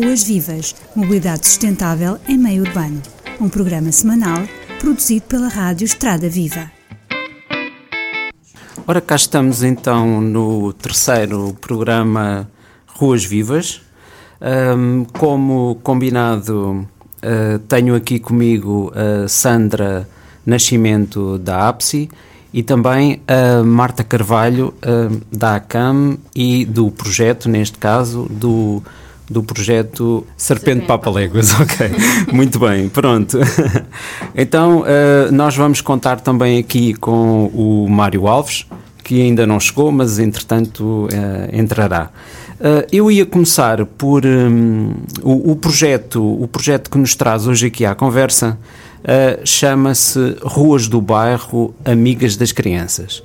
Ruas Vivas, Mobilidade Sustentável em Meio Urbano. Um programa semanal produzido pela Rádio Estrada Viva. Ora, cá estamos então no terceiro programa Ruas Vivas. Um, como combinado, uh, tenho aqui comigo a Sandra Nascimento da APSI e também a Marta Carvalho uh, da ACAM e do projeto, neste caso, do, do projeto Serpente Papaléguas. Ok, muito bem, pronto. então, uh, nós vamos contar também aqui com o Mário Alves, que ainda não chegou, mas entretanto uh, entrará. Uh, eu ia começar por um, o, o, projeto, o projeto que nos traz hoje aqui à conversa uh, chama-se Ruas do Bairro Amigas das Crianças.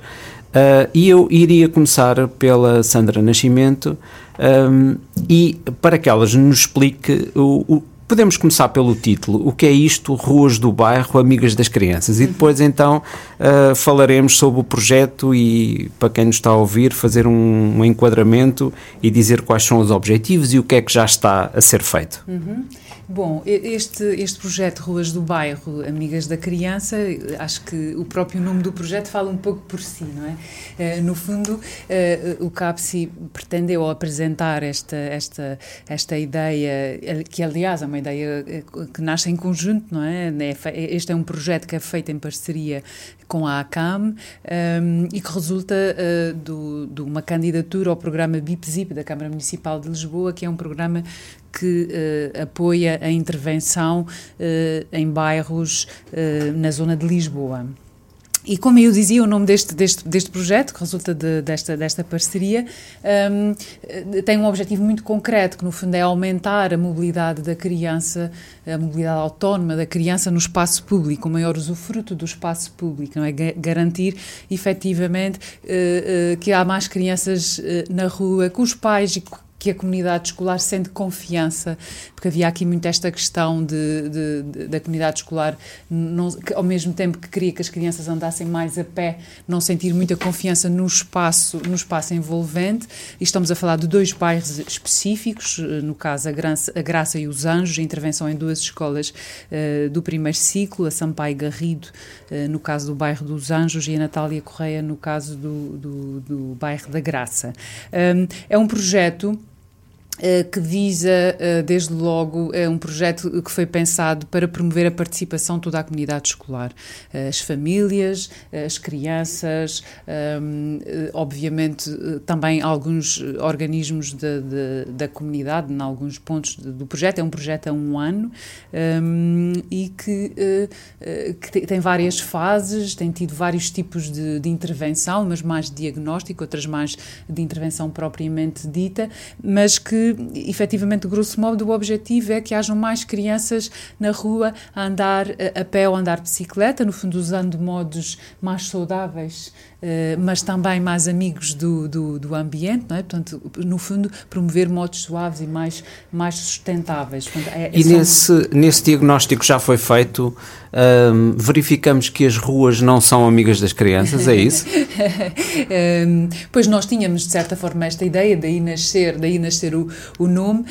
Uh, e eu iria começar pela Sandra Nascimento um, e para que ela nos explique o, o Podemos começar pelo título. O que é isto, Ruas do Bairro, Amigas das Crianças? E depois, então, uh, falaremos sobre o projeto e, para quem nos está a ouvir, fazer um, um, enquadramento e dizer quais são os objetivos e o que é que já está a ser feito. Uhum. Bom, este, este projeto Ruas do Bairro, Amigas da Criança, acho que o próprio nome do projeto fala um pouco por si, não é? Uh, no fundo, uh, o CAPSI pretendeu apresentar esta, esta, esta ideia, que aliás é uma ideia que nasce em conjunto, não é? é este é um projeto que é feito em parceria com a ACAM um, e que resulta uh, do, de uma candidatura ao programa BIPZIP da Câmara Municipal de Lisboa, que é um programa que uh, apoia a intervenção uh, em bairros na zona de Lisboa. E como eu dizia, o nome deste, deste, deste projeto, que resulta de, desta, desta parceria, um, tem um objetivo muito concreto, que no fundo é aumentar a mobilidade da criança, a mobilidade autónoma da criança no espaço público, o maior usufruto do espaço público, não é? Garantir efetivamente uh, uh, que há mais crianças uh, na rua, com os pais e que a comunidade escolar sente confiança, porque havia aqui muito esta questão de, de, de da comunidade escolar, não, que, ao mesmo tempo que queria que as crianças andassem mais a pé, não sentir muita confiança no espaço, no espaço envolvente. E estamos a falar de dois bairros específicos, eh, no caso a Graça, a Graça e os Anjos, intervenção em duas escolas uh, do primeiro ciclo, a Sampaio Garrido, uh, no caso do bairro dos Anjos, e a Natália Correia, no caso do, do, do bairro da Graça. Um, é um projeto que visa, eh, desde logo, é um projeto que foi pensado para promover a participação de toda a comunidade escolar. As famílias, as crianças, ehm, obviamente também alguns organismos de, da comunidade, em alguns pontos do projeto. É um projeto a um ano ehm, e que, que tem várias fases, tem tido vários tipos de, de intervenção, umas mais de diagnóstico, outras mais de intervenção propriamente dita, mas que efetivamente, grosso modo, o objetivo é que hajam mais crianças na rua a andar a pé ou a andar de bicicleta, no fundo, usando modos mais saudáveis eh, mas também mais amigos do, do, do, ambiente, não é? Portanto, no fundo, promover modos suaves e mais, mais sustentáveis. Portanto, é, é e nesse, um... nesse diagnóstico já foi feito, um, verificamos que as ruas não são amigas das crianças, é isso? um, pois nós tínhamos, de certa forma, esta ideia, daí nascer, daí nascer o, o nome,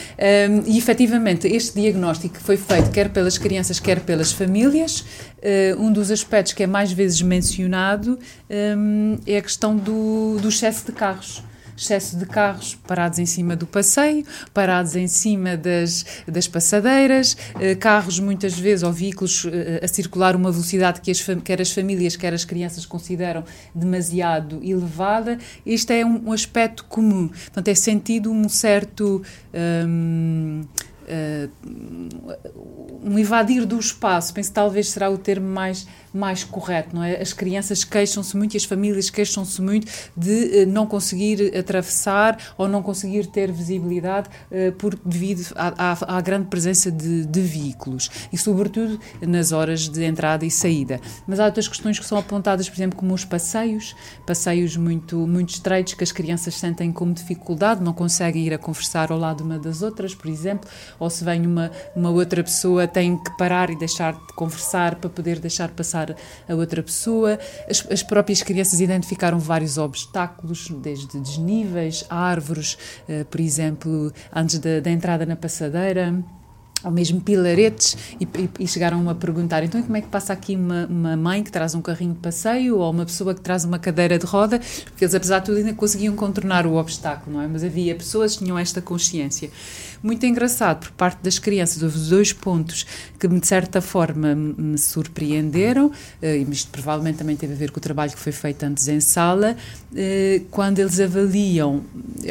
e efetivamente este diagnóstico foi feito quer pelas crianças, quer pelas famílias, Uh, um dos aspectos que é mais vezes mencionado um, é a questão do, do excesso de carros excesso de carros parados em cima do passeio, parados em cima das, das passadeiras, eh, carros muitas vezes ou veículos eh, a circular uma velocidade que as, quer as famílias, quer as crianças consideram demasiado elevada. Este é um, um aspecto comum. Portanto, é sentido um certo. Um, Uh, um evadir do espaço, penso que talvez será o termo mais mais correto, não é? As crianças queixam-se muito e as famílias queixam-se muito de uh, não conseguir atravessar ou não conseguir ter visibilidade uh, por, devido à, à, grande presença de, de, veículos e, sobretudo, nas horas de entrada e saída. Mas há outras questões que são apontadas, por exemplo, como os passeios, passeios muito, muito estreitos que as crianças sentem como dificuldade, não conseguem ir a conversar ao lado uma das outras, por exemplo, ou se vem uma, uma outra pessoa, tem que parar e deixar de conversar para poder deixar passar a outra pessoa. As, as próprias crianças identificaram vários obstáculos, desde desníveis, árvores, uh, por exemplo, antes da, da entrada na passadeira ou mesmo pilaretes, e, e, e, chegaram a perguntar: então, como é que passa aqui uma, uma, mãe que traz um carrinho de passeio ou uma pessoa que traz uma cadeira de roda? Porque eles, apesar de tudo, ainda conseguiam contornar o obstáculo, não é? Mas havia pessoas que tinham esta consciência. Muito engraçado por parte das crianças, houve dois pontos que, de certa forma, me surpreenderam, eh, e isto provavelmente também teve a ver com o trabalho que foi feito antes em sala, eh, quando eles avaliam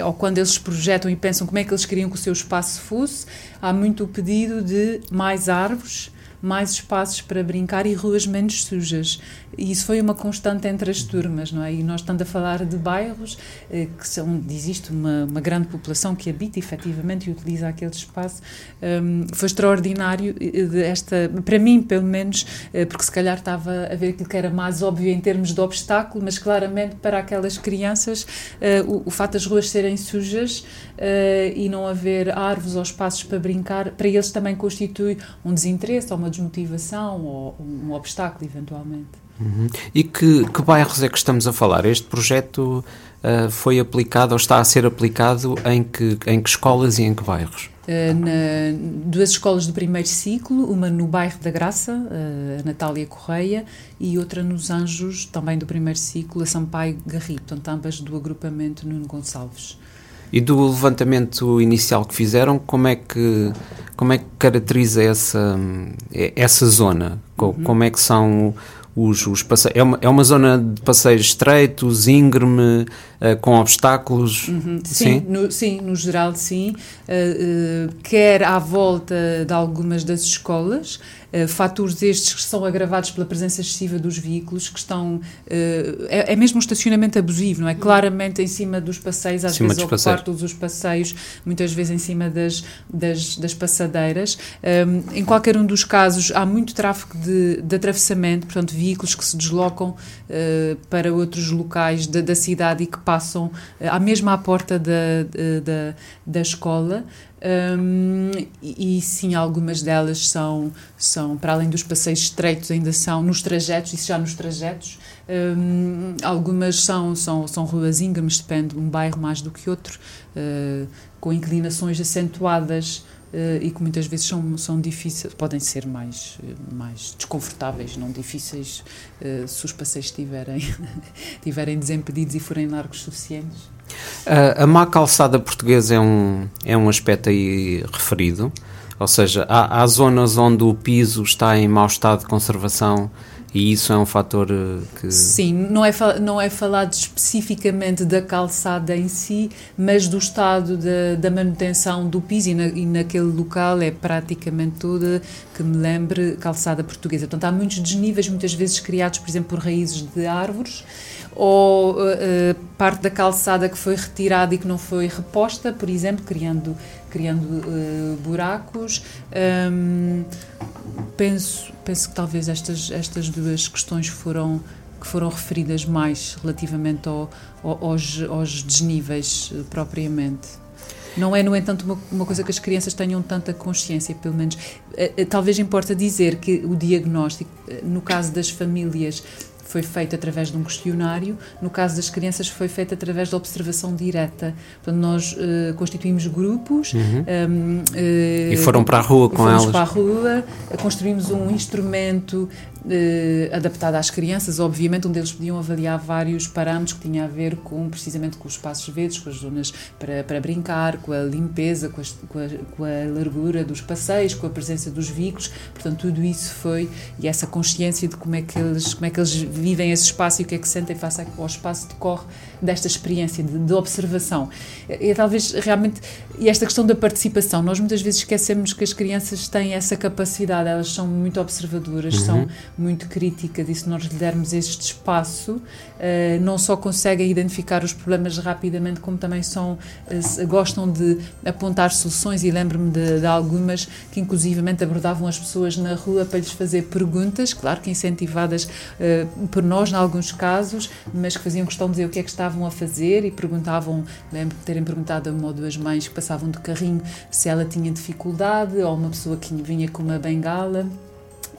ou quando eles projetam e pensam como é que eles queriam que o seu espaço fosse, há muito o pedido de mais árvores, mais espaços para brincar e ruas menos sujas. E isso foi uma constante entre as turmas, não é? E nós estamos a falar de bairros eh, que são, onde existe uma, uma grande população que habita efetivamente e utiliza aquele espaço. Um, foi extraordinário eh, esta, para mim, pelo menos, eh, porque se calhar estava a ver aquilo que era mais óbvio em termos de obstáculo, mas claramente para aquelas crianças uh, o, o fato das ruas serem sujas uh, e não haver árvores ou espaços para brincar, para eles também constitui um desinteresse ou uma desmotivação ou um obstáculo, eventualmente. Uhum. E que, que, bairros é que estamos a falar? Este projeto uh, foi aplicado ou está a ser aplicado em que, em que escolas e em que bairros? Uh, na, duas escolas do primeiro ciclo, uma no bairro da Graça, uh, a Natália Correia, e outra nos Anjos, também do primeiro ciclo, a Sampaio Garrido, portanto, ambas do agrupamento Nuno Gonçalves. E do levantamento inicial que fizeram, como é que, como é que caracteriza essa, essa zona? Uhum. Como é que são os, os passeios. É uma, é uma zona de passeios estreitos, íngreme, uh, com obstáculos. Uhum, sim, sim? No, sim, no geral, sim. Uh, uh, quer à volta de algumas das escolas, uh, fatores estes que são agravados pela presença excessiva dos veículos, que estão. Uh, é, é, mesmo um estacionamento abusivo, não é? Claramente em cima dos passeios, às vezes ocupar todos os passeios, muitas vezes em cima das, das, das passadeiras. Um, em qualquer um dos casos, há muito tráfego de, de atravessamento, portanto, veículos que se deslocam uh, para outros locais da, da, cidade e que passam à mesma à porta da, da, da escola. Um, e, e, sim, algumas delas são, são, para além dos passeios estreitos, ainda são nos trajetos, isso já nos trajetos. Um, algumas são, são, são ruas íngremes, depende um bairro mais do que outro, uh, com inclinações acentuadas. Uh, e que muitas vezes são, são difíceis, podem ser mais, mais desconfortáveis, não difíceis, uh, se os passeios estiverem, estiverem desimpedidos e forem largos suficientes. A, a má calçada portuguesa é um, é um aspecto aí referido, ou seja, há, há zonas onde o piso está em mau estado de conservação e isso é um fator eh, que. Sim, não é, não é falado especificamente da calçada em si, mas do estado de, da manutenção do piso e, na, e, naquele local é praticamente toda, que me lembre, calçada portuguesa. Portanto, há muitos desníveis, muitas vezes criados, por exemplo, por raízes de árvores ou uh, parte da calçada que foi retirada e que não foi reposta, por exemplo, criando, criando uh, buracos. Um, penso, penso que talvez estas, estas duas questões foram que foram referidas mais relativamente ao, ao, aos, aos desníveis propriamente. Não é, no entanto, uma, uma, coisa que as crianças tenham tanta consciência, pelo menos. Talvez importa dizer que o diagnóstico, no caso das famílias foi feito através de um questionário, no caso das crianças foi feito através da observação direta. Portanto, nós uh, constituímos grupos. Uhum. Um, uh, e foram para a rua com elas? Fomos para a rua, construímos um instrumento uh, adaptado às crianças, obviamente, onde eles podiam avaliar vários parâmetros que tinham a ver com, precisamente, com os espaços verdes, com as zonas para, para brincar, com a limpeza, com, as, com, a, com a largura dos passeios, com a presença dos veículos. Portanto, tudo isso foi, e essa consciência de como é que eles, como é que eles vivem esse espaço e o que é que sentem face ao espaço decorre desta experiência de, de observação. E, e talvez realmente, e esta questão da participação, nós muitas vezes esquecemos que as crianças têm essa capacidade, elas são muito observadoras, uhum. são muito crítica de se nós lhe dermos este espaço, uh, não só conseguem identificar os problemas rapidamente, como também são, uh, gostam de apontar soluções e lembro-me de, de, algumas que inclusivamente abordavam as pessoas na rua para lhes fazer perguntas, claro que incentivadas uh, por nós em alguns casos, mas que faziam questão de dizer o que é que estavam a fazer e perguntavam, lembro de terem perguntado a uma ou duas mães que passavam de carrinho se ela tinha dificuldade ou uma pessoa que vinha com uma bengala.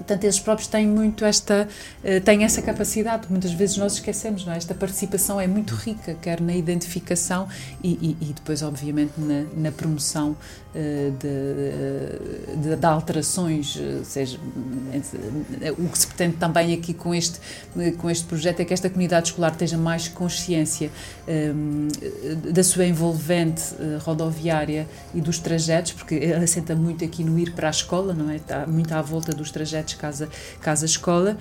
Portanto, eles próprios têm muito esta, uh, têm essa capacidade, muitas vezes nós esquecemos, não é? Esta participação é muito rica, quer na identificação e, e, e depois, obviamente, na, na promoção uh, de, de, de, alterações, seja, o que se pretende também aqui com este, com este projeto é que esta comunidade escolar tenha mais consciência um, da sua envolvente rodoviária e dos trajetos, porque assenta muito aqui no ir para a escola, não é? Está muito à volta dos trajetos projetos casa, casa escola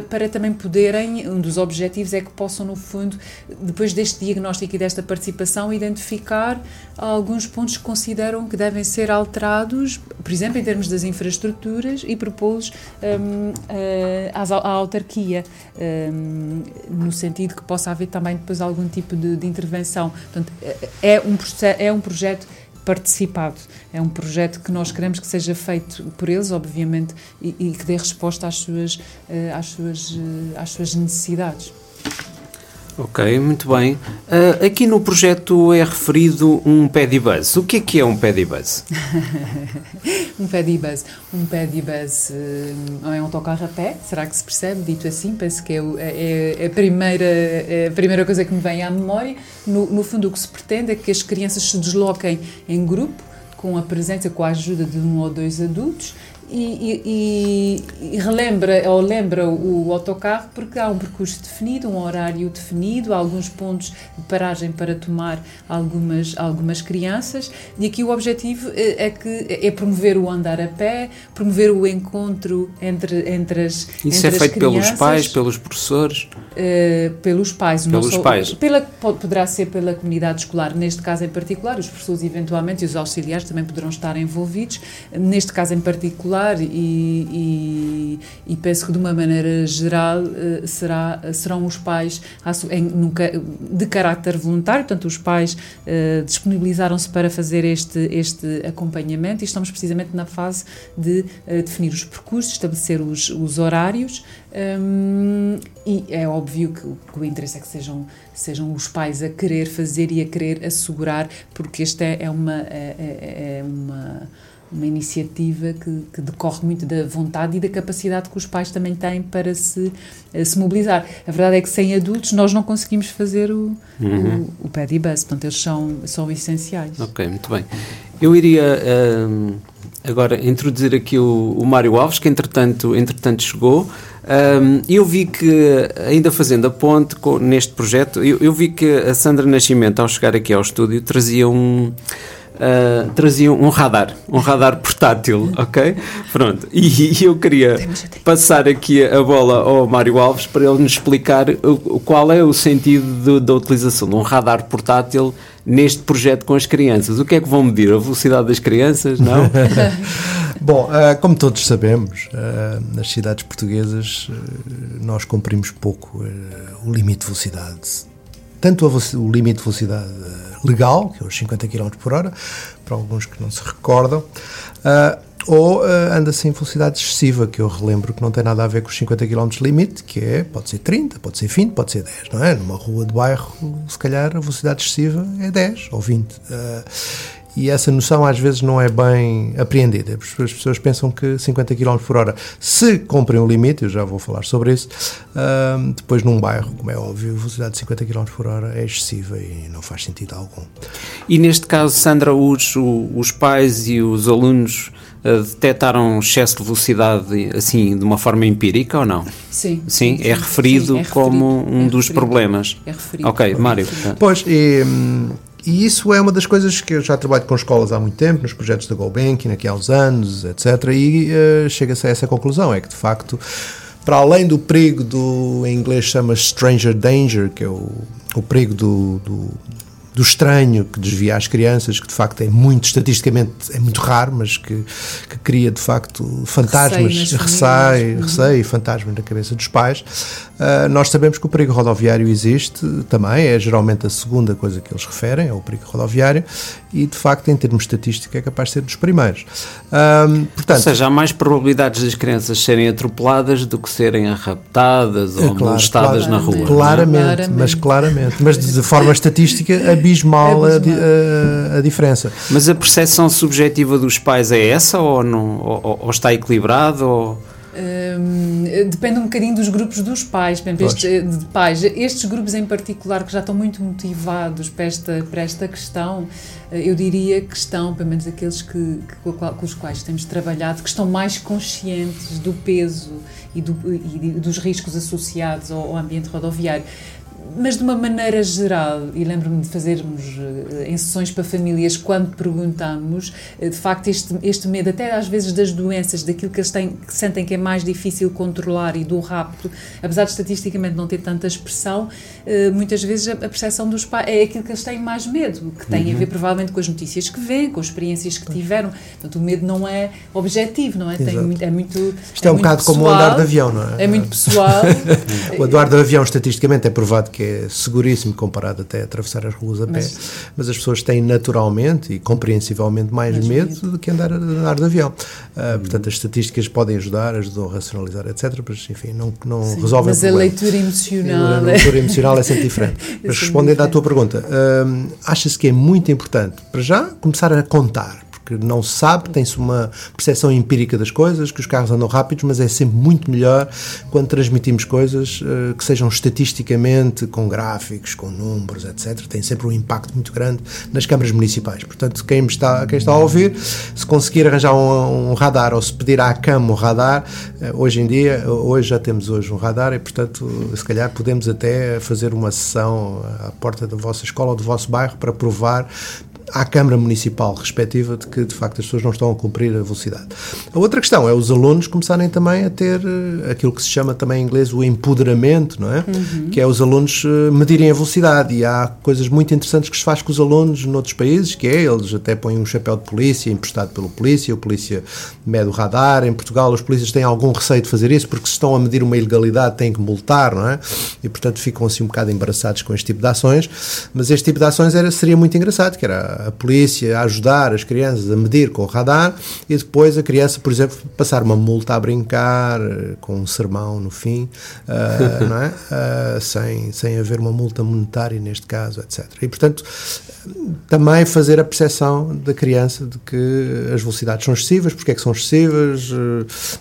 para, também poderem, um dos objetivos é que possam, no fundo, depois deste diagnóstico e desta participação, identificar alguns pontos que consideram que devem ser alterados, por exemplo, em termos das infraestruturas e propô-los um, eh, à, à autarquia, um, no sentido que possa haver também depois algum tipo de, de intervenção. Portanto, é um, é um projeto participado. É um projeto que nós queremos que seja feito por eles, obviamente, e, e que dê resposta às suas, eh, às suas, eh, às suas necessidades. Ok, muito bem. Uh, aqui no projeto é referido um pedibus. O que é que é um pedibus? um pedibus. Um pedibus uh, é um autocarro a pé, será que se percebe? Dito assim, penso que é, é, é, a, primeira, é a primeira coisa que me vem à memória. No, no fundo, o que se pretende é que as crianças se desloquem em grupo, com a presença, com a ajuda de um ou dois adultos e, e, e, relembra ou lembra o, autocarro porque há um percurso definido, um horário definido, há alguns pontos de paragem para tomar algumas, algumas crianças e aqui o objetivo é, é que é promover o andar a pé, promover o encontro entre, entre as Isso entre é feito pelos pais, pelos professores? Uh, pelos pais. Pelos só, pais. Pela, poderá ser pela comunidade escolar, neste caso em particular, os professores eventualmente e os auxiliares também poderão estar envolvidos, neste caso em particular e, e, e, penso que de uma maneira geral eh, será, serão os pais de caráter voluntário, portanto os pais uh, disponibilizaram-se para fazer este, este acompanhamento e estamos precisamente na fase de uh, definir os percursos, estabelecer os, os horários um, e é óbvio que, que, o interesse é que sejam, sejam os pais a querer fazer e a querer assegurar, porque esta é, é uma, é, é, é uma uma iniciativa que, que, decorre muito da vontade e da capacidade que os pais também têm para se, eh, se mobilizar. A verdade é que sem adultos nós não conseguimos fazer o, uhum. o, o pad bus, portanto eles são, são essenciais. Ok, muito bem. Eu iria um, agora introduzir aqui o, o Mário Alves, que entretanto, entretanto chegou. Um, eu vi que, ainda fazendo a ponte com, neste projeto, eu, eu vi que a Sandra Nascimento, ao chegar aqui ao estúdio, trazia um uh, traziam um radar, um radar portátil, ok? Pronto, e, e eu queria passar aqui a bola ao Mário Alves para ele nos explicar o, qual é o sentido da utilização de um radar portátil neste projeto com as crianças. O que é que vão medir? A velocidade das crianças? Não? Bom, uh, como todos sabemos, uh, nas cidades portuguesas nós cumprimos pouco o limite de velocidade. Tanto o limite de velocidade legal, que é os 50 km por hora, para alguns que não se recordam, uh, ou uh, anda-se em velocidade excessiva, que eu relembro que não tem nada a ver com os 50 km limite, que é, pode ser 30, pode ser 20, pode ser 10, não é? Numa rua de bairro, se calhar a velocidade excessiva é 10 ou 20. Uh, e essa noção às vezes não é bem apreendida. As pessoas pensam que 50 km por hora, se cumprem o limite, eu já vou falar sobre isso, uh, depois num bairro, como é óbvio, a velocidade de 50 km por hora é excessiva e não faz sentido algum. E neste caso, Sandra, os, os pais e os alunos uh, detectaram excesso de velocidade assim de uma forma empírica ou não? Sim. Sim, é, referido sim é referido como um é dos problemas. É referido. Ok, Mário. Pois, e, hum, e isso é uma das coisas que eu já trabalho com escolas há muito tempo, nos projetos da GoBanking, aqui há uns anos, etc. E uh, chega-se a essa conclusão: é que de facto, para além do perigo do, em inglês chama stranger danger, que é o, o perigo do, do do estranho que desvia as crianças, que de facto é muito, estatisticamente, é muito raro, mas que, que cria de facto fantasmas, receio, receio e fantasmas na cabeça dos pais. Uh, nós sabemos que o perigo rodoviário existe também, é geralmente a segunda coisa que eles referem, é o perigo rodoviário, e de facto, em termos estatísticos, é capaz de ser dos primeiros. Uh, portanto, ou seja, há mais probabilidades das crianças serem atropeladas do que serem raptadas ou é, claro, molestadas claro, na rua. É? Claramente, claramente, mas claramente, mas de forma estatística abismal, é abismal. A, a, a, diferença. Mas a percepção subjetiva dos pais é essa ou, não, ou, ou está equilibrado? Ou... Um, depende um bocadinho dos grupos dos pais, este, de pais. Estes grupos em particular que já estão muito motivados para esta, para esta questão, eh, eu diria que estão, pelo menos aqueles que, que, com os quais temos trabalhado, que estão mais conscientes do peso e, do, e dos riscos associados ao, ao ambiente rodoviário mas de uma maneira geral, e lembro-me de fazermos uh, em sessões para famílias, quando perguntamos, uh, de facto, este, este medo, até às vezes das doenças, daquilo que eles têm, que sentem que é mais difícil controlar e do rapto, apesar de estatisticamente não ter tanta expressão, uh, muitas vezes a, a percepção dos pais é aquilo que eles têm mais medo, que tem uhum. a ver provavelmente com as notícias que vêem, com as experiências que tiveram. Portanto, o medo não é objetivo, não é? Tem muito, é muito. Isto é, é um bocado pessoal, como o andar de avião, não é? É muito pessoal. o andar de avião, estatisticamente, é provado que é seguríssimo comparado até a atravessar as ruas a pé, mas, as pessoas têm naturalmente e compreensivelmente mais, mais medo, medo do que andar, andar de avião. Uh, portanto, as estatísticas podem ajudar, ajudam a racionalizar, etc. Mas, enfim, não, não Sim, resolvem mas o problema. Mas a leitura emocional... A leitura emocional é sempre diferente. mas respondendo à tua pergunta, uh, achas que é muito importante, para já, começar a contar que não se sabe, tem-se uma percepção empírica das coisas, que os carros andam rápidos, mas é sempre muito melhor quando transmitimos coisas uh, que sejam estatisticamente, com gráficos, com números, etc. Tem sempre um impacto muito grande nas câmaras municipais. Portanto, quem está, quem está a ouvir, se conseguir arranjar um, um radar ou se pedir à cama um radar, uh, hoje em dia, hoje já temos hoje um radar e, portanto, se calhar podemos até fazer uma sessão à porta da vossa escola ou do vosso bairro para provar à Câmara Municipal respectiva de que de facto as pessoas não estão a cumprir a velocidade. A outra questão é os alunos começarem também a ter uh, aquilo que se chama também em inglês o empoderamento, não é? Uhum. Que é os alunos uh, medirem a velocidade e há coisas muito interessantes que se faz com os alunos noutros países, que é eles até põem um chapéu de polícia emprestado pelo polícia, o polícia mede o radar. Em Portugal os polícias têm algum receio de fazer isso porque se estão a medir uma ilegalidade têm que multar, não é? E portanto ficam assim um bocado embaraçados com este tipo de ações, mas este tipo de ações era, seria muito engraçado, que era a polícia a ajudar as crianças a medir com o radar e depois a criança, por exemplo, passar uma multa a brincar eh, com um sermão no fim, uh, não é? Uh, sem, sem haver uma multa monetária neste caso, etc. E portanto também fazer a percepção da criança de que as velocidades são excessivas, porque é que são excessivas,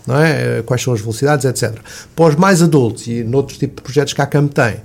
não é? quais são as velocidades, etc. Para os mais adultos e noutros tipos de projetos que a CAM tem,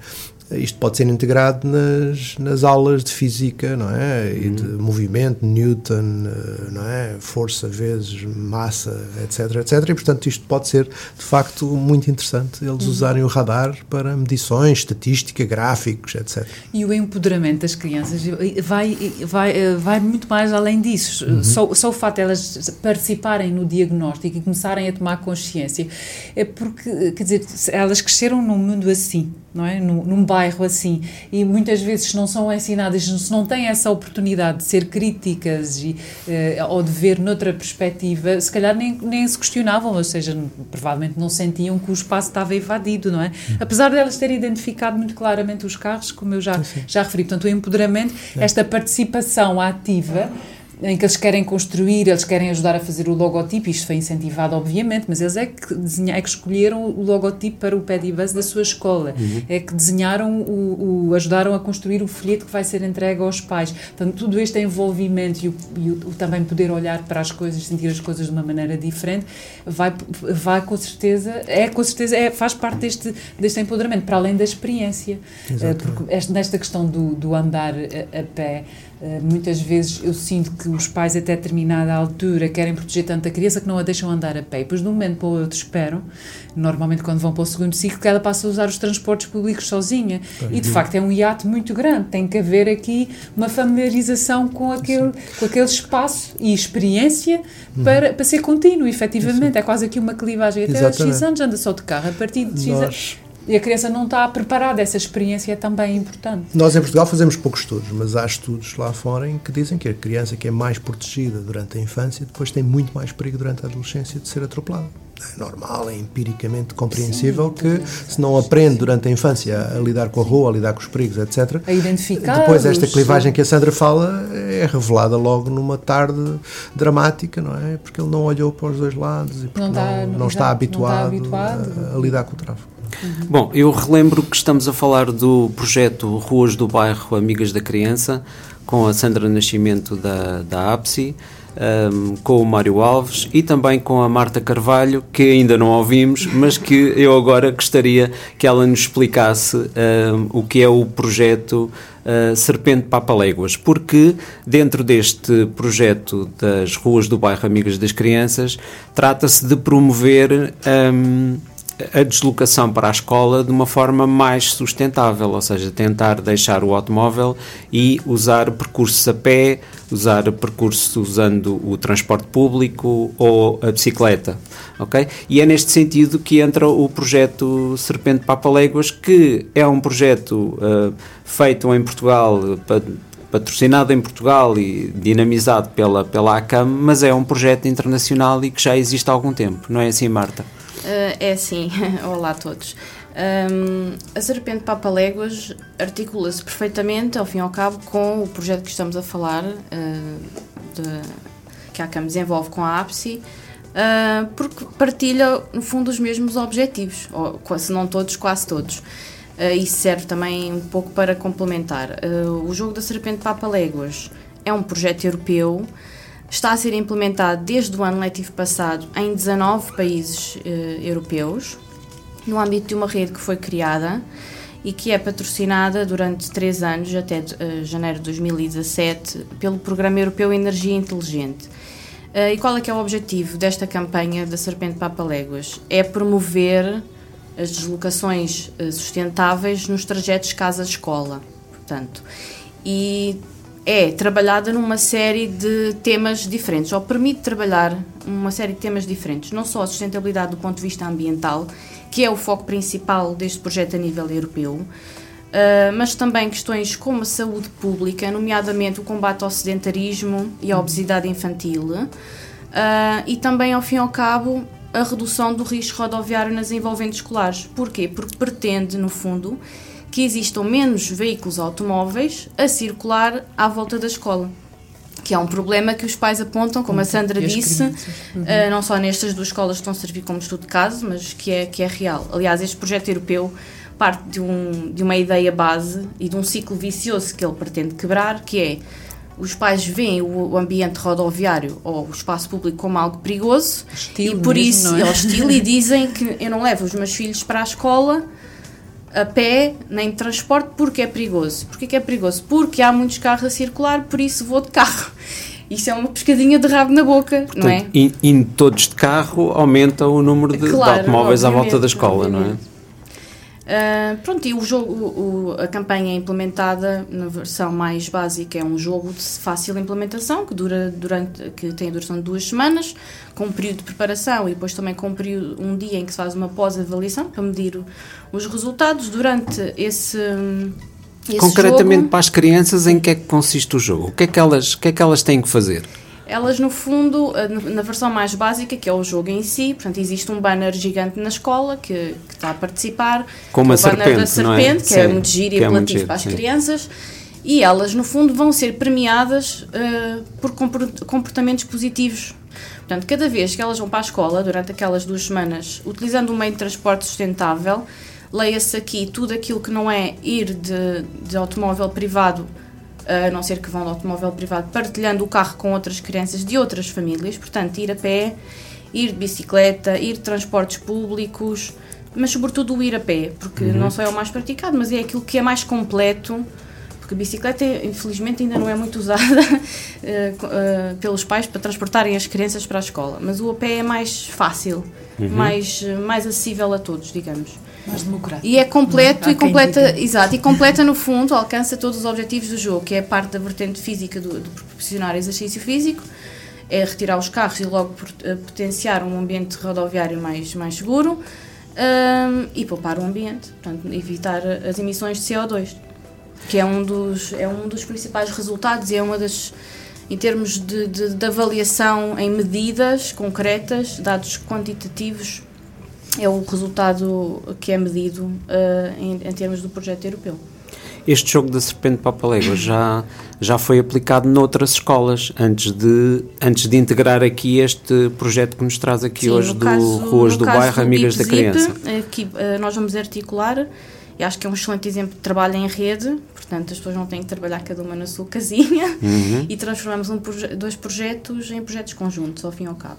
isto pode ser integrado nas, nas aulas de física, não é? E de uhum. movimento, Newton, eh, não é? Força vezes massa, etc, etc. E, portanto, isto pode ser, de facto, muito interessante eles uhum. usarem o radar para medições, estatística, gráficos, etc. E o empoderamento das crianças vai, vai, eh, vai muito mais além disso. Uhum. Só, só o facto de elas participarem no diagnóstico e começarem a tomar consciência é porque, quer dizer, elas cresceram num mundo assim, não é? Num, num bairro assim. E muitas vezes, se não são ensinadas, se não têm essa oportunidade de ser críticas e, uh, ou de ver noutra perspectiva, se calhar nem, nem se questionavam, ou seja, provavelmente não sentiam que o espaço estava invadido, não é? Apesar delas terem identificado muito claramente os carros, como eu já, já referi. Portanto, o empoderamento, é. esta participação ativa em que eles querem construir, eles querem ajudar a fazer o logotipo, isto foi incentivado, obviamente, mas eles é que, desenha, é que escolheram o logotipo para o Pedibus da sua escola, uhum. é que desenharam, o, o, ajudaram a construir o folheto que vai ser entregue aos pais. Portanto, tudo este envolvimento e, o, e o, o, também poder olhar para as coisas, sentir as coisas de uma maneira diferente, vai, vai com certeza, é com certeza, é, faz parte deste, deste empoderamento, para além da experiência. Eh, porque nesta questão do, do andar a, a pé, muitas vezes eu sinto que os pais, até determinada altura, querem proteger tanto a criança que não a deixam andar a pé. E depois, de um momento para o outro, esperam. Normalmente, quando vão para o segundo ciclo, que ela passa a usar os transportes públicos sozinha. E, de facto, é um hiato muito grande. Tem que haver aqui uma familiarização com aquele, com aquele espaço e experiência uhum. para, para ser contínuo, efetivamente. Sim. É quase aqui uma clivagem. Até aos X anos anda só de carro. A partir de X anos E a criança não está preparada, essa experiência é também importante. Nós em Portugal fazemos poucos estudos, mas há estudos lá fora em que dizem que a criança que é mais protegida durante a infância depois tem muito mais perigo durante a adolescência de ser atropelada é normal, é empiricamente compreensível Sim, que se não aprende durante a infância a lidar com a rua, a lidar com os perigos, etc. A identificar. Depois esta clivagem que a Sandra fala é revelada logo numa tarde dramática, não é? Porque ele não olhou para os dois lados e porque não, está, não, não está habituado, não está habituado. A, a, lidar com o tráfego. Uhum. Bom, eu relembro que estamos a falar do projeto Ruas do Bairro Amigas da Criança, com a Sandra Nascimento da, da APSI um, com o Mário Alves e também com a Marta Carvalho, que ainda não ouvimos, mas que eu agora gostaria que ela nos explicasse um, o que é o projeto uh, Serpente Papaléguas, porque dentro deste projeto das ruas do bairro Amigas das Crianças, trata-se de promover. Um, a deslocação para a escola de uma forma mais sustentável, ou seja, tentar deixar o automóvel e usar percursos a pé, usar percursos usando o transporte público ou a bicicleta, ok? E é neste sentido que entra o projeto Serpente Papaléguas, que é um projeto uh, feito em Portugal, patrocinado em Portugal e dinamizado pela, pela ACAM, mas é um projeto internacional e que já existe há algum tempo, não é assim, Marta? Uh, é assim, olá a todos. Um, a Serpente Papa Léguas articula-se perfeitamente, ao fim e ao cabo, com o projeto que estamos a falar, uh, de, que a ACAM desenvolve com a APSI, uh, porque partilha, no fundo, os mesmos objetivos, ou, se não todos, quase todos. Isso serve também um pouco para complementar. o jogo da Serpente Papa Léguas é um projeto europeu está a ser implementado desde o ano letivo passado em 19 países eh, europeus, no âmbito de uma rede que foi criada e que é patrocinada durante três anos, até uh, janeiro de 2017, pelo Programa Europeu Energia Inteligente. Uh, e qual é que é o objetivo desta campanha da Serpente Papa Léguas? É promover as deslocações sustentáveis nos trajetos casa-escola, portanto. E é trabalhada numa série de temas diferentes, ou permite trabalhar uma série de temas diferentes, não só a sustentabilidade do ponto de vista ambiental, que é o foco principal deste projeto a nível europeu, uh, mas também questões como a saúde pública, nomeadamente o combate ao sedentarismo e à obesidade infantil, uh, e também, ao fim e ao cabo, a redução do risco rodoviário nas envolventes escolares. Porquê? Porque pretende, no fundo, que existam menos veículos automóveis a circular à volta da escola. Que é um problema que os pais apontam, como a Sandra disse, uhum. uh, não só nestas duas escolas que estão a servir como estudo de caso, mas que é, que é real. Aliás, este projeto europeu parte de, um, de uma ideia base e de um ciclo vicioso que ele pretende quebrar, que é os pais veem o ambiente rodoviário ou o espaço público como algo perigoso hostil e por mesmo, isso é? é hostil e dizem que eu não levo os meus filhos para a escola a pé, nem de transporte, porque é perigoso. Porquê que é perigoso? Porque há muitos carros a circular, por isso vou de carro. Isso é uma pescadinha de rabo na boca, Portanto, não é? Indo todos de carro, aumenta o número de, claro, de automóveis à volta da escola, obviamente. não é? Uh, pronto, e o jogo, o, a campanha é implementada na versão mais básica, é um jogo de fácil implementação, que dura durante, que tem a duração de duas semanas, com um período de preparação e depois também com um, período, um dia em que se faz uma pós-avaliação para medir o, os resultados. Durante esse, esse Concretamente jogo, para as crianças, em que é que consiste o jogo? O que é que elas, o que é que elas têm que fazer? Elas no fundo, eh, na versão mais básica, que é o jogo em si, portanto existe um banner gigante na escola que, que está a participar, com uma é o serpente, banner da serpente, é? que é muito giro e é apelativo para as sim. crianças, e elas no fundo vão ser premiadas uh, por comportamentos positivos. Portanto, cada vez que elas vão para a escola, durante aquelas duas semanas, utilizando um meio de transporte sustentável, leia-se aqui tudo aquilo que não é ir de, de automóvel privado a não ser que vão de automóvel privado, partilhando o carro com outras crianças de outras famílias, portanto, ir a pé, ir de bicicleta, ir de transportes públicos, mas sobretudo o ir a pé, porque uhum. não só é o mais praticado, mas é aquilo que é mais completo, porque a bicicleta, infelizmente, ainda não é muito usada uh, uh, pelos pais para transportarem as crianças para a escola, mas o a pé é mais fácil, uhum. mais, mais acessível a todos, digamos. Mais democrático. E é completo e completa, exato, e completa no fundo, alcança todos os objetivos do jogo, que é a parte da vertente física do, de proporcionar exercício físico, é retirar os carros e logo eh, potenciar um ambiente rodoviário mais, mais seguro. um, e poupar o ambiente, portanto, evitar as emissões de CO2, que é um dos, é um dos principais resultados e é uma das, em termos de, de, de avaliação em medidas concretas, dados quantitativos, é o resultado que é medido uh, em, em termos do projeto europeu este jogo da serpente papalégua já, já foi aplicado noutras escolas antes de, antes de integrar aqui este projeto que nos traz aqui Sim, hoje do caso, Ruas do Bairro do Amigas da Criança. Aqui uh, nós vamos articular e acho que é um excelente exemplo de trabalho em rede, portanto as pessoas não têm que trabalhar cada uma na sua casinha uhum. e transformamos um proje dois projetos em projetos conjuntos, ao fim e ao cabo.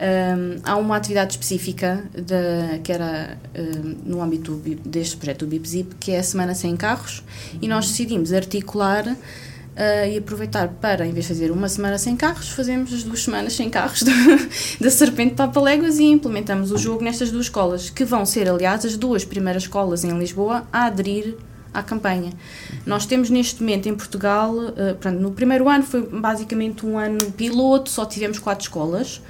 Um, há uma atividade específica de, que era um, no âmbito deste projeto do BIPZIP, que é a Semana Sem Carros, e nós decidimos articular uh, e aproveitar para, em vez de fazer uma semana sem carros, fazemos as duas semanas sem carros da Serpente Papaléguas e implementamos o jogo nestas duas escolas, que vão ser, aliás, as duas primeiras escolas em Lisboa a aderir à campanha. Nós temos neste momento em Portugal, uh, portanto, no primeiro ano foi basicamente um ano piloto, só tivemos quatro escolas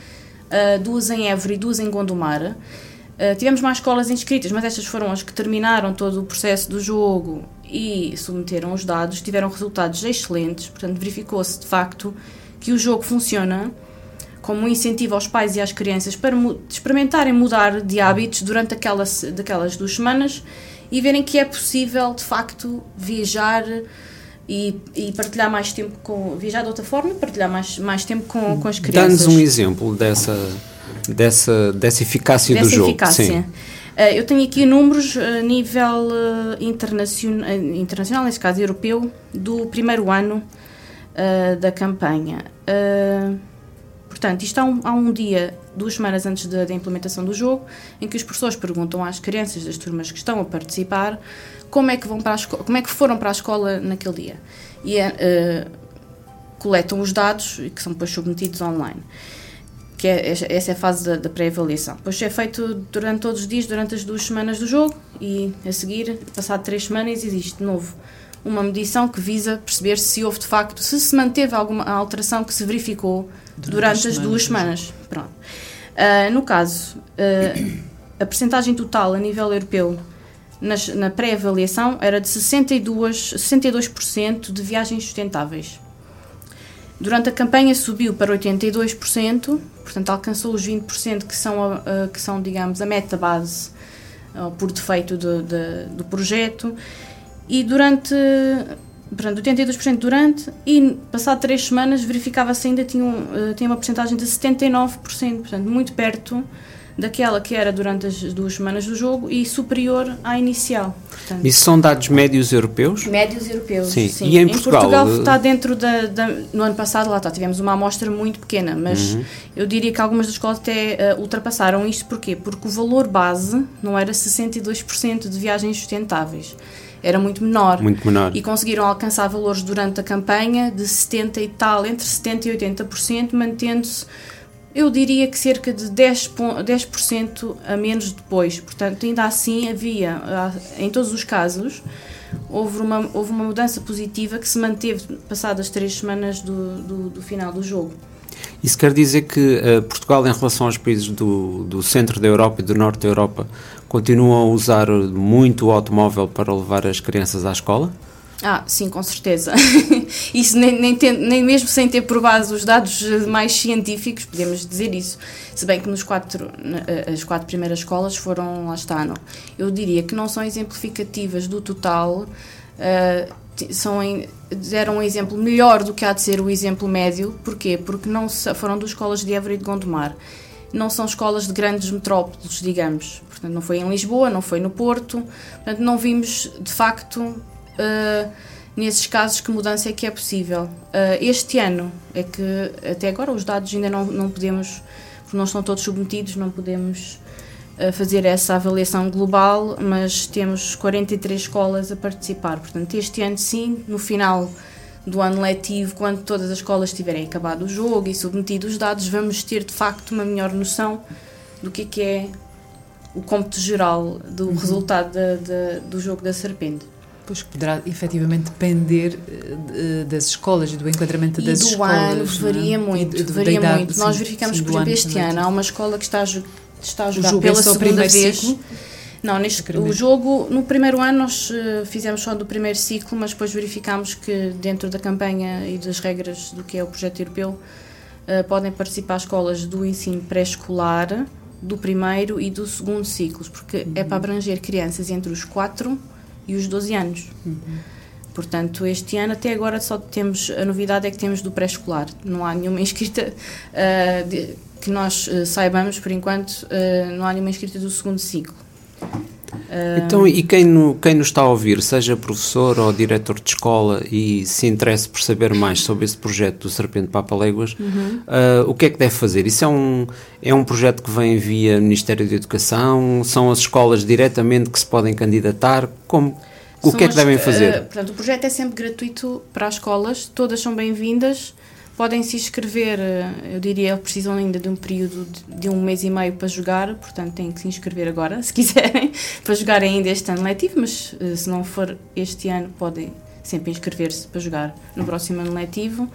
uh, duas em Évora e duas em Gondomar. Uh, tivemos mais escolas inscritas, mas estas foram as que terminaram todo o processo do jogo e submeteram os dados, tiveram resultados excelentes, portanto verificou-se de facto que o jogo funciona como um incentivo aos pais e às crianças para experimentarem mudar de hábitos durante aquelas, daquelas duas semanas e verem que é possível de facto viajar e, e, partilhar mais tempo com. viajar de outra forma, partilhar mais, mais tempo com, com as crianças. Dá-nos um exemplo dessa, dessa, dessa eficácia dessa do jogo. Eficácia. Sim. Uh, eu tenho aqui números a nível uh, internacional, uh, internacional, neste caso europeu, do primeiro ano da campanha. portanto, isto há um, há um, dia, duas semanas antes da, da implementação do jogo, em que os professores perguntam às crianças das turmas que estão a participar como é que vão para a escola, como é que foram para a escola naquele dia. E uh, coletam os dados que são depois submetidos online. Que é, essa é a fase da, da pré-avaliação. Depois é feito durante todos os dias, durante as duas semanas do jogo, e a seguir, passado três semanas, existe de novo uma medição que visa perceber se houve de facto, se se manteve alguma alteração que se verificou durante, durante as, duas semanas. Pronto. Uh, no caso, uh, a percentagem total a nível europeu nas, na pré-avaliação era de 62%, 62 de viagens sustentáveis. Durante a campanha subiu para 82%, portanto alcançou os 20% que são, a, que são digamos, a meta base por defeito de, de, do projeto. E durante, portanto, 82% durante, e passado três semanas verificava-se ainda tinha, um, eh, tinha uma porcentagem de 79%, portanto, muito perto daquela que era durante as duas semanas do jogo e superior à inicial. Portanto, Isso são dados médios europeus? Médios europeus, sim. sim. E em, em Portugal? Portugal está dentro da, da, No ano passado, lá está, tivemos uma amostra muito pequena, mas uhum. eu diria que algumas das escolas até uh, ultrapassaram isto. Porquê? Porque o valor base não era 62% de viagens sustentáveis era muito menor. Muito menor. E conseguiram alcançar valores durante a campanha de 70 e tal, entre 70 e 80%, mantendo-se eu diria que cerca de 10%, 10 a menos depois. Portanto, ainda assim havia, em todos os casos, houve uma, houve uma mudança positiva que se manteve passadas três semanas do, do, do final do jogo. Isso quer dizer que uh, Portugal, em relação aos países do, do centro da Europa e do norte da Europa, continuam a usar muito o automóvel para levar as crianças à escola? Ah, sim, com certeza. isso nem, nem, tem, nem, mesmo sem ter provado os dados mais científicos, podemos dizer isso. Se bem que nos quatro, eh, as quatro primeiras escolas foram, lá está, não. Eu diria que não são exemplificativas do total, uh, são em, deram um exemplo melhor do que há de ser o exemplo médio. Porquê? Porque não foram duas escolas de Évora e de Gondomar. Não são escolas de grandes metrópoles, digamos. Portanto, não foi em Lisboa, não foi no Porto. Portanto, não vimos, de facto, uh, nesses casos que mudança é que é possível. Uh, este ano é que até agora os dados ainda não, não podemos, porque não estão todos submetidos, não podemos uh, fazer essa avaliação global, mas temos 43 escolas a participar. Portanto, este ano sim, no final do ano letivo, quando todas as escolas tiverem acabado o jogo e submetido os dados, vamos ter de facto uma melhor noção do que é, que é o cômputo geral do uhum. resultado de, de, do jogo da serpente. Pois poderá efetivamente depender uh, das escolas e do enquadramento e das do escolas. ano varia é? muito, e, varia idade, muito. Sim, Nós verificamos, sim, por exemplo, este ano, há uma escola que está está a jogar pela é segunda vez. Ciclo? Não, neste, o jogo, no primeiro ano nós uh, fizemos só do primeiro ciclo, mas depois verificámos que dentro da campanha e das regras do que é o projeto europeu, uh, podem participar escolas do ensino pré-escolar, do primeiro e do segundo ciclos, porque uhum. é para abranger crianças entre os 4 e os 12 anos. Uhum. Portanto, este ano até agora só temos, a novidade é que temos do pré-escolar, não há nenhuma inscrita uh, de, que nós saibamos, por enquanto, não há nenhuma inscrita do segundo ciclo. Então, e quem, no, quem nos está a ouvir, seja professor ou diretor de escola e se interesse por saber mais sobre esse projeto do Serpente Papa Léguas, uhum. uh, o que é que deve fazer? Isso é um, é um projeto que vem via Ministério da Educação? São as escolas diretamente que se podem candidatar? Como, o que é que devem fazer? Uh, portanto, o projeto é sempre gratuito para as escolas, todas são bem-vindas podem se inscrever, eh, eu diria, precisam ainda de um período de, de, um mês e meio para jogar, portanto têm que se inscrever agora, se quiserem, para jogar ainda este ano letivo, mas eh, se não for este ano, podem sempre inscrever-se para jogar no próximo ano letivo.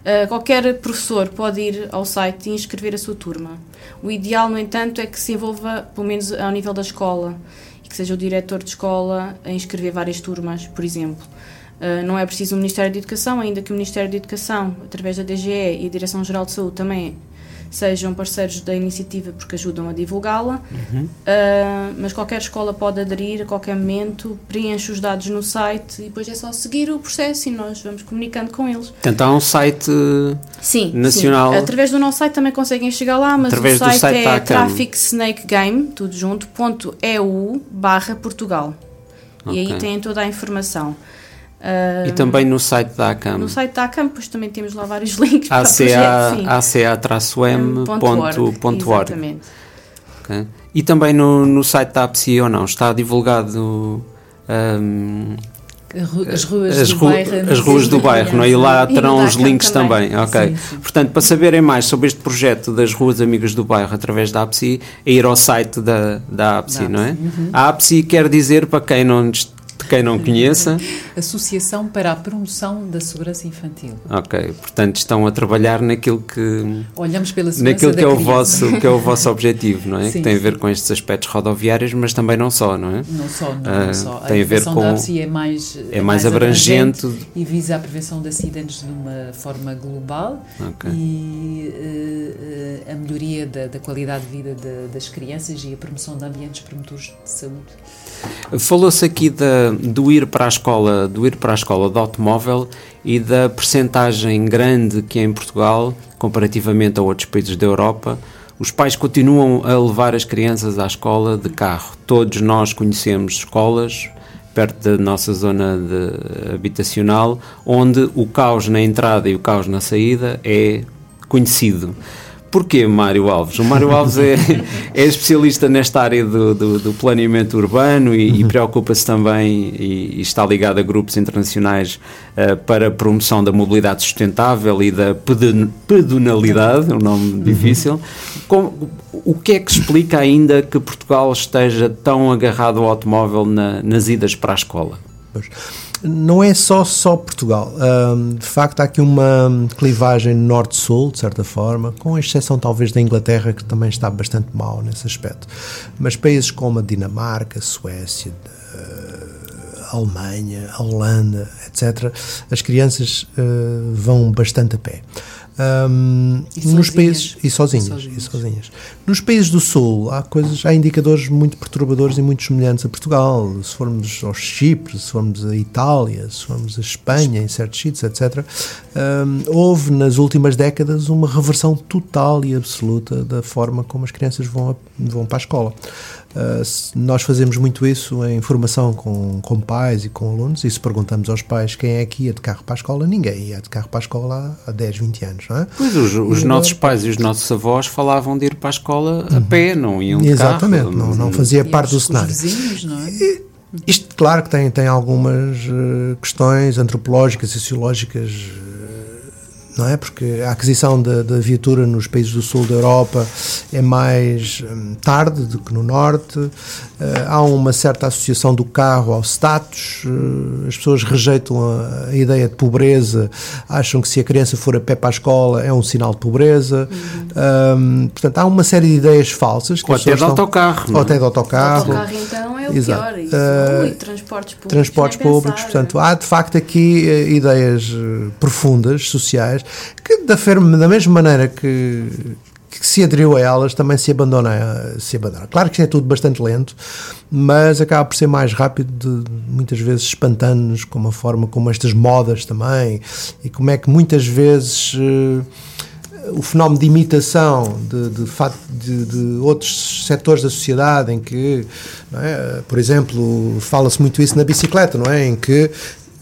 Uh, qualquer professor pode ir ao site e inscrever a sua turma. O ideal, no entanto, é que se envolva, pelo menos ao nível da escola, e que seja o diretor de escola a inscrever várias turmas, por exemplo. Uh, não é preciso o Ministério da Educação, ainda que o Ministério da Educação, através da DGE e a Direção-Geral de Saúde, também sejam parceiros da iniciativa porque ajudam a divulgá-la. Uhum. Uh, mas qualquer escola pode aderir a qualquer momento, preenche os dados no site e depois é só seguir o processo e nós vamos comunicando com eles. Portanto, há um site sim, nacional. Sim. Através do nosso site também conseguem chegar lá, mas através o site, site é Traffic Snake Game, tudo junto, ponto EU barra Portugal. Okay. E aí tem toda a informação. Uh, e também no site da ACAM. No site da ACAM, pois também temos lá vários links aca-m.org. Exatamente. Okay. E também no, no site da APSI ou não? Está divulgado. Um, as ruas, as, do, bairro, as ruas do bairro, não é? E lá terão os links também. também. Ok. Sim, sim. Portanto, para saberem mais sobre este projeto das ruas amigas do bairro através da APSI, é ir ao site da, da APSI, da não é? Uhum. A APSI quer dizer, para quem não quem não conheça. Associação para a Promoção da Segurança Infantil. Ok, portanto estão a trabalhar naquilo que. Olhamos pela segurança Naquilo que é, o vosso, que é o vosso objetivo, não é? Sim, que tem a ver com estes aspectos rodoviários, mas também não só, não é? Não só, não, não só. Tem a, a ver com. Da é mais, é, é mais, abrangente, abrangente, e visa a prevenção de acidentes de uma forma global okay. e uh, a melhoria da, da, qualidade de vida de, das crianças e a promoção de ambientes promotores de saúde. Falou-se aqui da, do ir para a escola, do ir para a escola de automóvel e da percentagem grande que é em Portugal, comparativamente a outros países da Europa, os pais continuam a levar as crianças à escola de carro. Todos nós conhecemos escolas perto da nossa zona de, habitacional onde o caos na entrada e o caos na saída é conhecido. Porquê Mário Alves? O Mário Alves é, é especialista nesta área do, do, do planeamento urbano e, e preocupa-se também e, e, está ligado a grupos internacionais uh, para a promoção da mobilidade sustentável e da pedonalidade, um nome uhum. difícil. Com, o que é que explica ainda que Portugal esteja tão agarrado ao automóvel na, nas idas para a escola? Pois não é só, só Portugal. Um, de facto, há aqui uma clivagem norte-sul, de certa forma, com exceção talvez da Inglaterra, que também está bastante mal nesse aspecto. Mas países como a Dinamarca, a Suécia, a Alemanha, a Holanda, etc., as crianças uh, vão bastante a pé. Um, nos países e sozinhas, e sozinhas, e sozinhas. Nos países do Sul há coisas, há indicadores muito perturbadores e muito semelhantes a Portugal. Se formos aos Chipre, se formos a Itália, se formos a Espanha, em certos sítios, etc. Um, houve nas últimas décadas uma reversão total e absoluta da forma como as crianças vão, a, vão para a escola. Uh, nós fazemos muito isso em formação com, com pais e com alunos, e se perguntamos aos pais quem é que ia de carro para a escola, ninguém ia de carro para a escola há, há 10, 20 anos, não é? Pois, os, os nossos pais e os nossos avós falavam de ir para a escola a uhum. pé, não iam de Exatamente, carro. não, não fazia parte do cenário. Vizinhos, não é? E, isto, claro que tem, tem algumas uh, questões antropológicas, sociológicas uh, não é? Porque a aquisição da, da viatura nos países do sul da Europa é mais hum, tarde do que no norte. Uh, há uma certa associação do carro ao status. Uh, as pessoas rejeitam a, a, ideia de pobreza, acham que se a criança for a pé para a escola é um sinal de pobreza. Uhum. Um, portanto, há uma série de ideias falsas. Que Ou até de autocarro. Ou até de autocarro. O autocarro, então, é o Exato. pior. Isso, uh, Ui, transportes públicos. Transportes públicos. Portanto, há de facto aqui ideias profundas, sociais, que da, da mesma maneira que, que se aderiu a elas também se abandona, se abandona. Claro que isto é tudo bastante lento, mas acaba por ser mais rápido, de, muitas vezes espantando-nos com a forma como estas modas também, e como é que muitas vezes uh, o fenómeno de imitação de, de, de, de, outros setores da sociedade, em que, é, por exemplo, fala-se muito isso na bicicleta, não é? Em que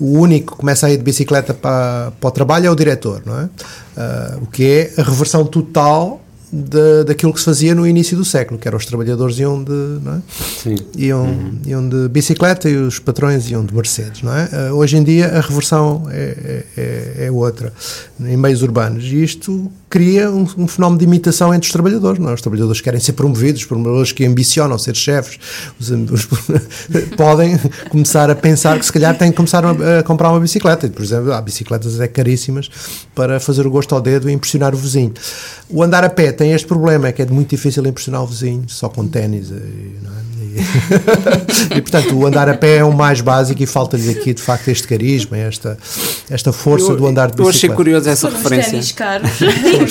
o único que começa a ir de bicicleta para, para o trabalho é o diretor, não é? Uh, o que é a reversão total de, daquilo que se fazia no início do século, que eram os trabalhadores iam de, não é? Sim. Iam, uhum. iam de bicicleta e os patrões iam de Mercedes, não é? Uh, hoje em dia a reversão é, é, é, é outra, em meios urbanos, e isto cria um, um, fenómeno de imitação entre os trabalhadores, não é? Os trabalhadores querem ser promovidos, os trabalhadores que ambicionam ser chefes, os, os, podem começar a pensar que se calhar têm que começar a, a comprar uma bicicleta, e, por exemplo, há bicicletas é caríssimas para fazer o gosto ao dedo e impressionar o vizinho. O andar a pé tem este problema, é que é muito difícil impressionar o vizinho só com ténis. E, e, e, portanto, o andar a pé é o mais básico e falta-lhes aqui, de facto, este carisma, esta, esta força eu, do andar de bicicleta. Eu achei curiosa essa referência.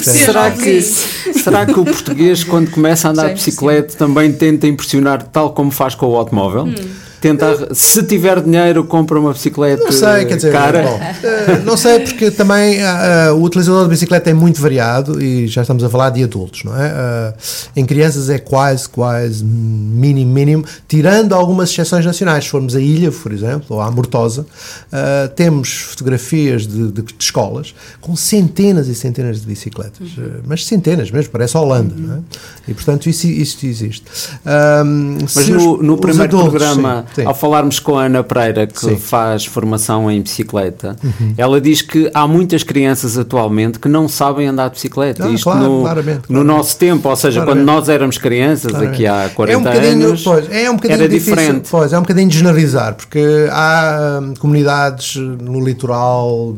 será, que, será que o português, quando começa a andar de bicicleta, também tenta impressionar tal como faz com o automóvel? Hum tentar, se tiver dinheiro, compra uma bicicleta não sei, quer dizer, cara. Bom, uh, não sei, porque também uh, o utilizador de bicicleta é muito variado e já estamos a falar de adultos, não é? Uh, em crianças é quase, quase mínimo, mínimo, tirando algumas exceções nacionais. Se formos à Ilha, por exemplo, ou à Mortosa, temos fotografias de, de, de, escolas com centenas e centenas de bicicletas, uhum. mas centenas mesmo, parece a Holanda, uhum. não é? E portanto isso, isso existe. mas no, no primeiro adultos, programa. Sim Sim. ao falarmos com a Ana Pereira, que Sim. faz formação em bicicleta, uhum. ela diz que há muitas crianças atualmente que não sabem andar de bicicleta. Ah, Isto claro, no, claramente, no nosso tempo, ou seja, claramente. quando nós éramos crianças, claramente. aqui há 40 é um anos, pois, é um bocadinho era difícil, diferente. Pois, é um bocadinho de generalizar, porque há hum, comunidades no litoral,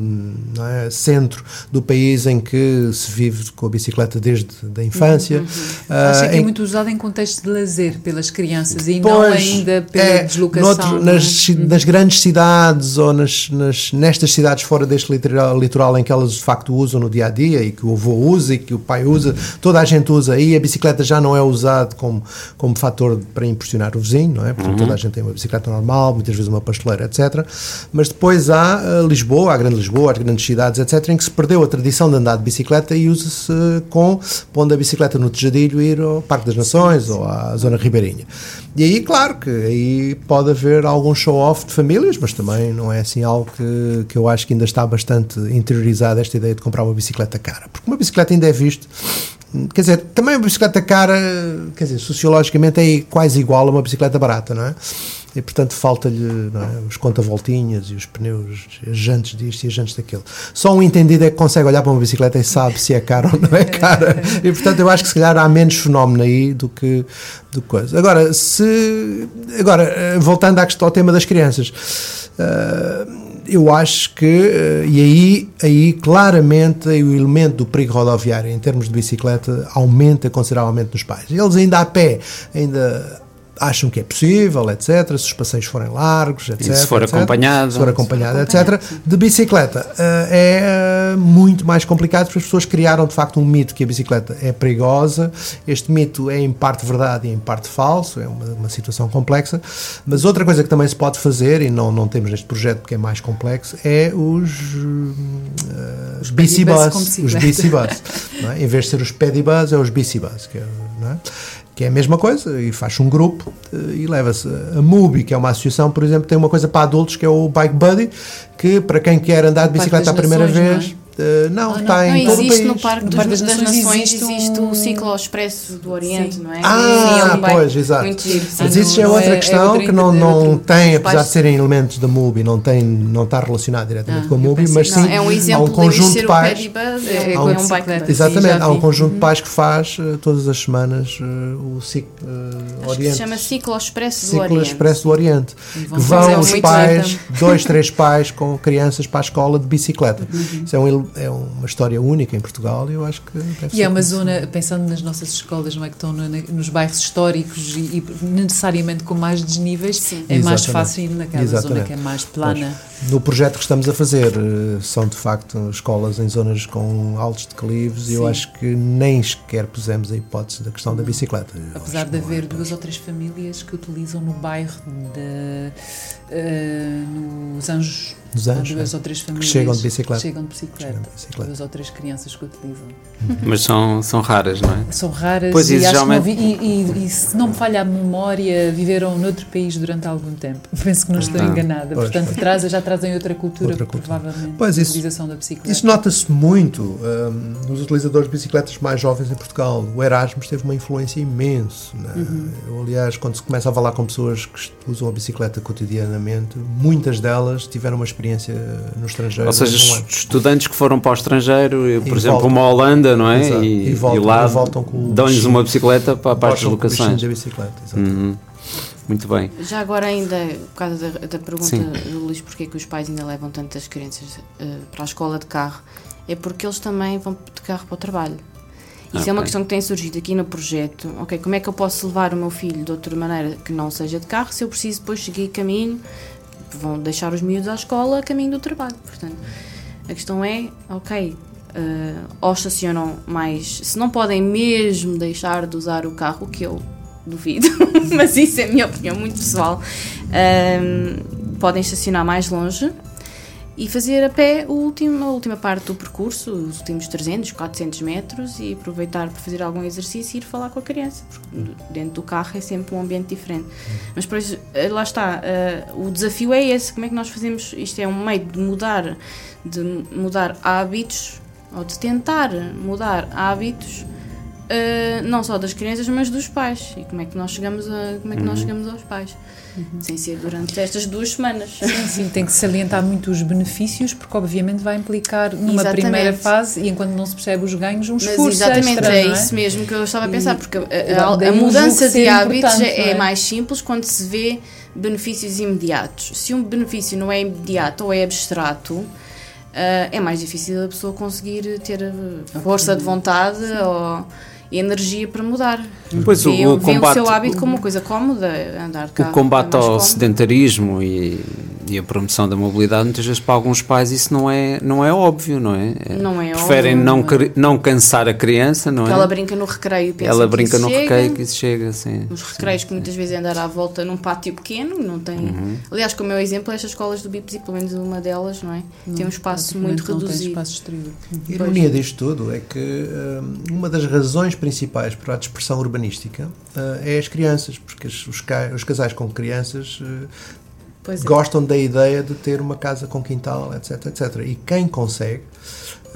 é, centro do país, em que se vive com a bicicleta desde a infância. Uhum. Uh, Acho que é muito usado em contexto de lazer pelas crianças e pois, não ainda pela é, deslocação. Noutro, nas, nas, grandes cidades ou nas, nas, nestas cidades fora deste litoral, litoral em que elas de facto usam no dia a dia e que o avô usa e que o pai usa, toda a gente usa e a bicicleta já não é usada como, como fator para impressionar o vizinho, não é? Porque uhum. toda a gente tem uma bicicleta normal, muitas vezes uma pasteleira, etc. Mas depois há eh, Lisboa, a Grande Lisboa, as grandes cidades, etc., em que se perdeu a tradição de andar de bicicleta e usa-se com pondo a bicicleta no Tejadilho e ir ao Parque das Nações ou à Zona Ribeirinha. E aí, claro, que aí pode haver algum show-off de famílias, mas também não é assim algo que, que eu acho que ainda está bastante interiorizada esta ideia de comprar uma bicicleta cara. Porque uma bicicleta ainda é visto quer dizer, também uma bicicleta cara, quer dizer, sociologicamente é quase igual a uma bicicleta barata, não é? e portanto falta-lhe é, os conta-voltinhas e os pneus, as jantes disto e as jantes daquilo. Só um entendido é que consegue olhar para uma bicicleta e sabe se é cara ou não é cara. E portanto eu acho que se calhar há menos fenómeno aí do que, do que coisa. Agora, se, agora, eh, voltando ao tema das crianças. Uh, eu acho que, eh, e aí, aí claramente o elemento do perigo rodoviário em termos de bicicleta aumenta consideravelmente nos pais. Eles ainda a pé, ainda acham que é possível, etc. Se os passeios forem largos, etc. E se for etc, acompanhado. Se for acompanhado, etc. De bicicleta uh, é uh, muito mais complicado porque as pessoas criaram de facto um mito que a bicicleta é perigosa. Este mito é em parte verdade e em parte falso, é uma, uma situação complexa. Mas outra coisa que também se pode fazer, e não, não temos neste projeto porque é mais complexo, é os, uh, os bicibus. Os bicibus. é? Em vez de ser os pedibus, é os bicibus. Que é, não é? Que é a mesma coisa, e faz um grupo eh, e leva-se. A MUBI, que é uma associação, por exemplo, tem uma coisa para adultos que é o Bike Buddy, que para quem quer andar de bicicleta a primeira nações, vez. Uh, não, Ah, está não, em Não todo o existe país. no Parque No Parque das, das Nações, Nações existe, existe um- o ciclo expresso do Oriente, Sim. não é? Ah, Sim, é um pois, exato. Muito giro. Mas isso já é não outra é- é questão outra que não, é não tem, apesar pais- de serem elementos da MUBI, não, tem, não está relacionado diretamente Ah, com a MUBI, mas sim Não, é um exemplo há um conjunto de o pais. É, é, é um bike. Exatamente, há um conjunto de pais que faz eh, todas as semanas eh, o ciclo Oriente. se chama Ciclo Expresso do Ciclo Oriente. Expresso do Oriente. Que vão os pais, dois, três pais com crianças para a escola de bicicleta. Uhum. Isso é, um, é uma história única em Portugal e eu acho que deve E ser é uma zona, pensando nas nossas escolas, não é que estão no- nos bairros históricos e, e necessariamente com mais desníveis, Sim. é mais Exatamente. fácil ir naquela zona Exatamente. que é mais plana. No projeto que estamos a fazer, eh, são de facto escolas em zonas com altos declives e eu Sim. acho que nem sequer pusemos a hipótese da questão da bicicleta. Eu Apesar de é haver hipótese. duas ou três famílias que utilizam no bairro de, eh, nos Anjos, Nos há Anjos, duas é. ou três famílias chegam de bicicleta. chegam de bicicleta. Chegam de bicicleta. Duas ou três crianças que utilizam. Mas são, são raras, não é? São raras Pois, e, isso acho que não geralmente- vi- e, e- e se não me falha a memória, viveram noutro país durante algum tempo. Penso que não estou Ah, enganada. pois, Portanto, pois. traz, já trazem outra cultura, Outra cultura. provavelmente, Pois, da isso- utilização da bicicleta. Isso nota-se muito hum, nos utilizadores de bicicletas mais jovens em Portugal. O Erasmus teve uma influência imensa. né? Uhum. Eu, aliás, quando se começa a falar com pessoas que usam a bicicleta cotidianamente, muitas delas tiveram uma experiência no estrangeiro. Ou seja, ano. estudantes que foram para o estrangeiro, por E exemplo, voltam. uma Holanda, não é? Exato. E, E voltam- e lá e voltam com o dão-lhes uma bicicleta para, para as deslocações. da bicicleta. Uhum. Muito bem. Já agora ainda, por causa da, da pergunta Sim. do Luís, porque é que os pais ainda levam tantas crianças eh, para a escola de carro, é porque eles também vão de carro para o trabalho. Isso Ah, é uma questão que tem surgido aqui no projeto. Ok, como é que eu posso levar o meu filho de outra maneira que não seja de carro se eu preciso depois seguir caminho? Vão deixar os miúdos à escola a caminho do trabalho. Portanto, a questão é, ok, eh, ou estacionam mais. Se não podem mesmo deixar de usar o carro, que eu duvido, mas isso é a minha opinião muito pessoal, ehm, podem estacionar mais longe e fazer a pé o último, a última parte do percurso, os últimos 300, 400 metros e aproveitar para fazer algum exercício e ir falar com a criança, porque dentro do carro é sempre um ambiente diferente. Mas por isso, eh, lá está, eh, o desafio é esse, como é que nós fazemos, isto é um meio de mudar, de mudar hábitos, ou de tentar mudar hábitos, eh, não só das crianças, mas dos pais. E como é que nós chegamos, a, como é que nós chegamos aos pais? Sem ser durante estas duas semanas. Sim, sim, tem que salientar muito os benefícios, porque obviamente vai implicar numa Exatamente. primeira fase e enquanto não se percebe os ganhos, um Mas esforço exatamente, extra, é não isso mesmo que eu estava a pensar, porque a, a- a mudança de hábitos é, não é? mais simples quando se vê benefícios imediatos. Se um benefício não é imediato ou é abstrato, ah, é mais difícil a pessoa conseguir ter força de vontade ou energia para mudar. Pois o, Vê, o vê combate, o seu hábito como uma coisa cómoda, andar carro. o combate é ao cómodo. sedentarismo e, e a promoção da mobilidade, muitas vezes para alguns pais isso não é, não é óbvio, não é? Não é Preferem óbvio, não, não é. não cansar a criança, não Porque é? ela brinca no recreio e pensa Ela que brinca isso no chega. recreio que isso chega, sim. Nos recreios que muitas vezes é andar à volta num pátio pequeno, não tem. Uhum. Aliás, como meu exemplo, estas escolas do BIPSI, pelo menos uma delas, não é? tem um espaço muito não tem reduzido. espaço exterior. A ironia disto tudo é que hum, uma das razões principais para a dispersão urbanística hum, é as crianças, porque os, os ca- os casais com crianças Pois é. gostam da ideia de ter uma casa com quintal, etc, etc. E quem consegue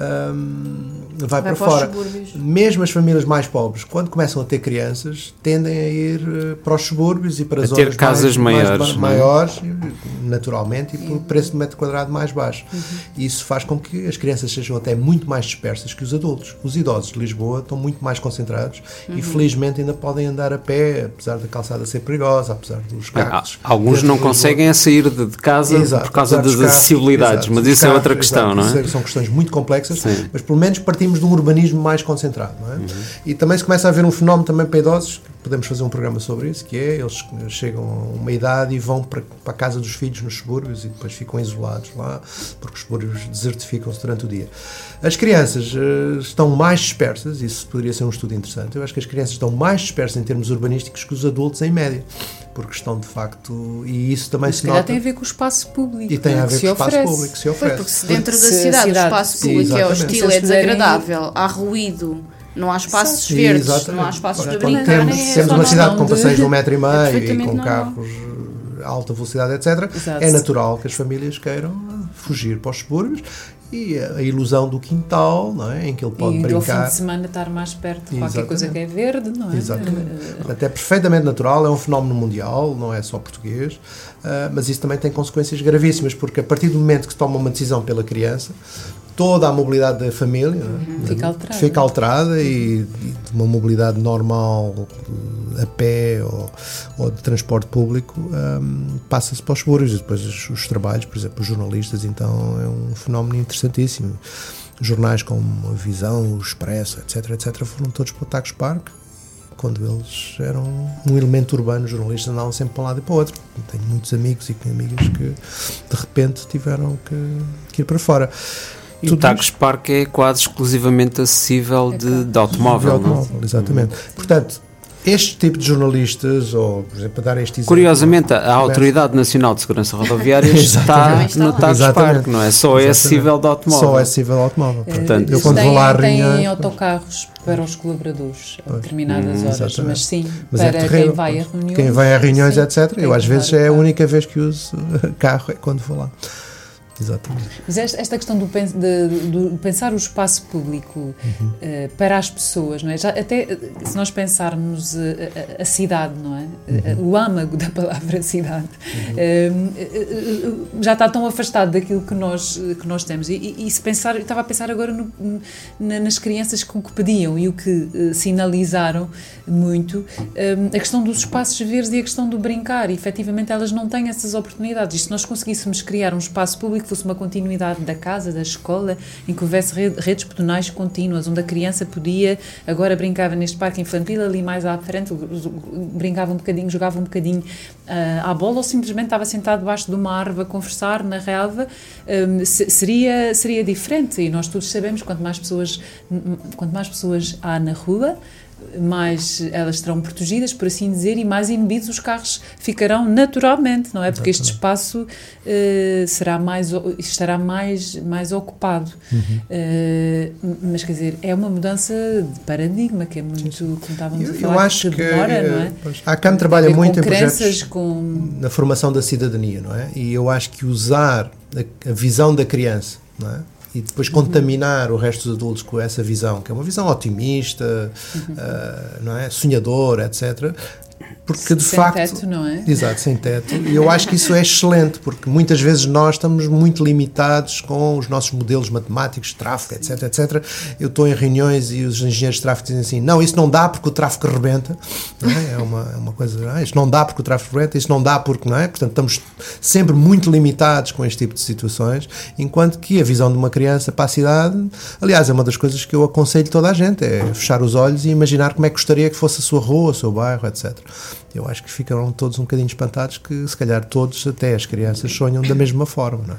hum, vai, Vai para, para fora. subúrbios. Mesmo as famílias mais pobres, quando começam a ter crianças, tendem a ir eh, para os subúrbios e para A ter zonas casas mais, mais maiores, não é? maiores, naturalmente, e por preço de metro quadrado mais baixo. E Isso faz com que as crianças sejam até muito mais dispersas que os adultos. Os idosos de Lisboa estão muito mais concentrados e felizmente ainda podem andar a pé, apesar da calçada ser perigosa, apesar dos carros. Alguns dentro não conseguem a sair de, casa Exato, por causa das carros, acessibilidades, exato, mas isso é outra carros, questão, exato, não é? São questões muito complexas, Sim. mas pelo menos partimos de um urbanismo mais concentrado, não é? Uhum. E também se começa a haver um fenómeno também para idosos, podemos fazer um programa sobre isso, que é eles chegam a uma idade e vão para, para a casa dos filhos nos subúrbios e depois ficam isolados lá, porque os subúrbios desertificam-se durante o dia. As crianças eh, estão mais dispersas, isso poderia ser um estudo interessante, eu acho que as crianças estão mais dispersas em termos urbanísticos que os adultos em média, porque estão de facto, e isso também Se se nota... tem a ver com o espaço público. E tem não é? a ver com o espaço oferece. público que se Pois, oferece. porque se dentro da se a cidade, cidade- o espaço Sim, público é exatamente. hostil, é desagradável, há ruído, não há espaços Sim, verdes, exatamente. não há espaços para Quando brincar. temos, é temos uma cidade com passeios de um metro e meio e com normal. carros alta velocidade, etc., Exato. é natural que as famílias queiram fugir para os subúrbios e a ilusão do quintal, não é? em que ele pode e do fim brincar. de semana estar mais perto de qualquer Exatamente. coisa que é verde, não é? Exatamente. Eh, Portanto, é perfeitamente natural, é um fenómeno mundial, não é só português, ah, mas isso também tem consequências gravíssimas, porque a partir do momento que se toma uma decisão pela criança, toda a mobilidade da família não é? Fica alterada. fica alterada e, e de uma mobilidade normal a pé ou, ou de transporte público ahm, passa-se para os seguros e depois os, os trabalhos, por exemplo, os jornalistas, então é um fenómeno interessantíssimo. Jornais como a Visão, o Expresso, etc, etc, foram todos para o Tacos Park quando eles eram um elemento urbano, os jornalistas andavam sempre para um lado e para o outro. Tenho muitos amigos e amigas que de repente tiveram que, que ir para fora. E Tagus Park é quase exclusivamente acessível É de, de automóvel. de não? é? automóvel, exatamente. Portanto, este tipo de jornalistas, ou por exemplo, para dar este exemplo. Curiosamente, a Autoridade Nacional de Segurança Rodoviária está no Tagus. Park, não é? Só é acessível de automóvel. Só é acessível ao automóvel. Portanto, eu quando têm, vou lá a têm reuniões. autocarros para os colaboradores a determinadas Hum, horas, exatamente. mas sim, Mas é para terrível, quem vai a reuniões. Quem vai a reuniões, sim, etc. tem Eu às vezes é a única vez que uso carro é quando vou lá. Exatamente. Mas esta, questão do, de- pensar o espaço público Uhum. eh, para as pessoas, não é? Já, até eh, se nós pensarmos eh, a, a cidade, não é? Uhum. O âmago da palavra cidade eh, eh, eh, já está tão afastado daquilo que nós, que nós temos. E, e- e se pensar, eu estava a pensar agora no- na- nas crianças que o que pediam e o que sinalizaram muito, eh, a questão dos espaços verdes e a questão do brincar. E, efetivamente, elas não têm essas oportunidades. E se nós conseguíssemos criar um espaço público que fosse uma continuidade da casa, da escola, em que houvesse re- redes pedonais contínuas, onde a criança podia, agora brincava neste parque infantil, ali mais à frente, brincava um bocadinho, jogava um bocadinho ah, à bola, ou simplesmente estava sentado debaixo de uma árvore a conversar na relva, hum, se- seria, seria diferente. E nós todos sabemos, quanto mais pessoas, quanto mais pessoas há na rua, mais elas estarão protegidas, por assim dizer, e mais inibidos os carros ficarão naturalmente, não é? Porque este espaço eh, será mais, estará mais, mais ocupado. Eh, mas quer dizer, é uma mudança de paradigma que é muito, como estávamos Eu, a eu falar, acho que, demora, não é? pois, a ACAM trabalha ver muito com em projetos com na formação da cidadania, não é? E eu acho que usar a, a visão da criança, não é? E depois Uhum. contaminar o resto dos adultos com essa visão, que é uma visão otimista, Uhum. ah, não é? Sonhadora, etc. Porque de sem facto. teto, não é? Exato, sem teto. E eu acho que isso é excelente, porque muitas vezes nós estamos muito limitados com os nossos modelos matemáticos, tráfego, etc, etc. Eu estou em reuniões e os engenheiros de tráfego dizem assim, não, isso não dá porque o tráfego rebenta. É? é uma, é uma coisa, ah, isto não dá porque o tráfego rebenta, isso não dá porque, não é? Portanto, estamos sempre muito limitados com este tipo de situações, enquanto que a visão de uma criança para a cidade, aliás, é uma das coisas que eu aconselho toda a gente, é fechar os olhos e imaginar como é que gostaria que fosse a sua rua, o seu bairro, etc. Eu acho que ficaram todos um bocadinho espantados que, se calhar, todos, até as crianças, sonham da mesma forma, não é?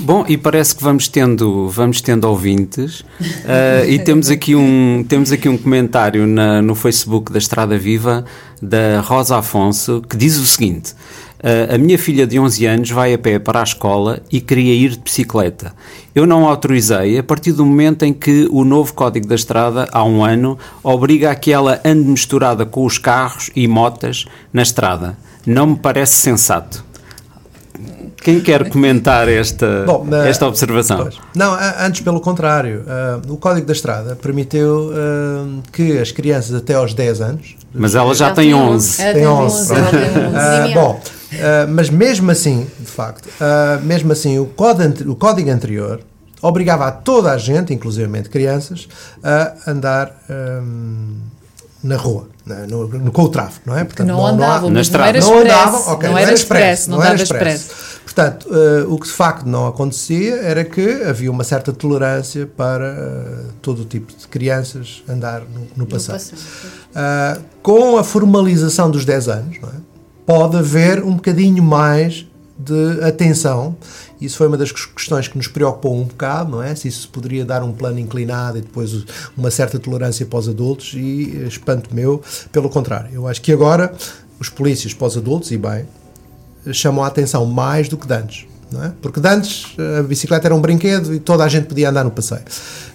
Bom, e parece que vamos tendo, vamos tendo ouvintes eh, e temos aqui um, temos aqui um comentário na- no Facebook da Estrada Viva da Rosa Afonso que diz o seguinte: "Eh, A minha filha de 11 anos vai a pé para a escola e queria ir de bicicleta. Eu não autorizei a partir do momento em que o novo Código da Estrada, há um ano, obriga a que ela ande misturada com os carros e motas na estrada. Não me parece sensato. Quem quer comentar esta, Bom, na- esta observação? Pois. Não, antes pelo contrário. Ah, o Código da Estrada permitiu ah, que as crianças até aos 10 anos. Mas ela já tem tem 11. Ela Tem tem 11, 11, ela tem 11. Ah, Sim, bom, ah, mas mesmo assim, de facto, ah, mesmo assim, o código, ante- o código anterior obrigava a toda a gente, inclusivamente crianças, a andar ahm, na rua, na- no, no- com o tráfego, não é? Portanto, não há- andavam, não estrada. era não andavam, ok, não era expresso, não era dava expresso. expresso. Portanto, eh, o que de facto não acontecia era que havia uma certa tolerância para eh, todo o tipo de crianças andar no, no passeio. passeio, Ah, com a formalização dos 10 anos, não é? Pode haver um bocadinho mais de atenção. Isso foi uma das questões que nos preocupou um bocado, não é? Se isso poderia dar um plano inclinado e depois uma certa tolerância para os adultos e eh, espanto meu, pelo contrário. Eu acho que agora os polícias para os adultos, e bem, chamam a atenção mais do que antes. Não é? Porque antes a bicicleta era um brinquedo e toda a gente podia andar no passeio.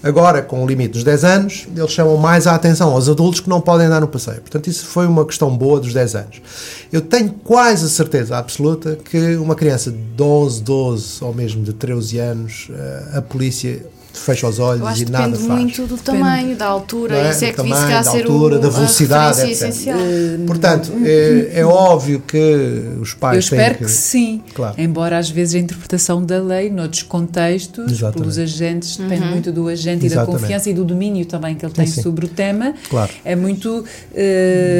Agora, com o limite dos 10 anos, eles chamam mais a atenção aos adultos que não podem andar no passeio. Portanto, isso foi uma questão boa dos 10 anos. Eu tenho quase a certeza absoluta que uma criança de 11, 12 ou mesmo de 13 anos, eh, a polícia fecha os olhos e que nada depende faz. muito do tamanho, da altura, é? isso é Do que tamanho, da ser altura, o, da velocidade, etc. essencial. Portanto, é, é óbvio que os pais Eu espero têm que, sim, Claro. embora às vezes a interpretação da lei, noutros contextos, Exatamente. pelos agentes, depende muito do agente e da Exatamente. confiança e do domínio também que ele tem sim. sobre o tema, Claro. é muito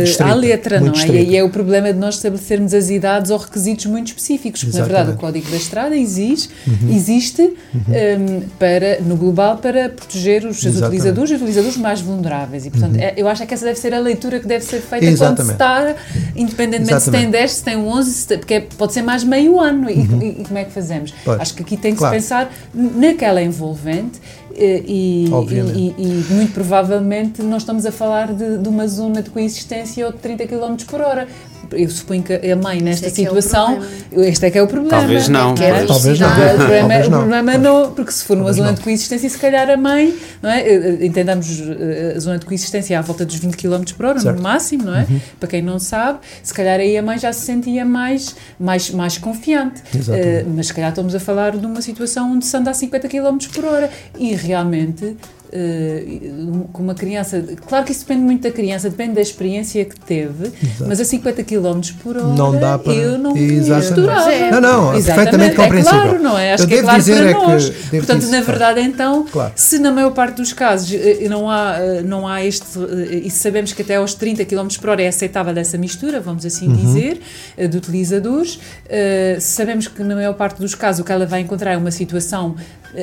Estrita, à letra, muito não é? E é o problema de nós estabelecermos as idades ou requisitos muito específicos, porque na verdade o Exatamente. Uhum. Código da Estrada exige, existe eh, para, no global para proteger os seus Exatamente. utilizadores e os utilizadores mais vulneráveis. E portanto, é- eu acho que essa deve ser a leitura que deve ser feita quando se Exatamente. está, independentemente se tem Exatamente. 10, se tem 11, se tem- porque é- pode ser mais meio ano. E, e- e como é que fazemos? Uhum. Pois. Acho que aqui tem que Claro. se pensar naquela envolvente. eh, E, e- e- muito provavelmente não estamos a falar de, de uma zona de coexistência ou de 30 km por hora. Eu suponho que a mãe, nesta é que é o situação, este é que é o problema. Talvez não, é. Talvez não. O problema, Talvez o não. problema não, porque se for uma Talvez zona não. de coexistência, se calhar a mãe, não é? Eh, eh, Entendamos eh, a zona de coexistência é à volta dos 20 km por hora, Certo. Uhum. no máximo, não é? Para quem não sabe, se calhar aí a mãe já se sentia mais, mais, mais confiante. Eh, mas se calhar estamos a falar de uma situação onde se anda a 50 km por hora e realmente. Eh, com uma criança, claro que isso depende muito da criança, depende da experiência que teve, mas a 50 km por hora Não dá para- eu não misturava. É. Não, não, é Exatamente, perfeitamente compreensível. É claro, não é? Acho Eu que é claro dizer para é que- nós. Portanto, dizer- na verdade, então, Claro. se na maior parte dos casos eh, não há, eh, não há este, e sabemos que até aos 30 km por hora é aceitável essa mistura, vamos assim Uhum. dizer, de utilizadores, sabemos que na maior parte dos casos o que ela vai encontrar é uma situação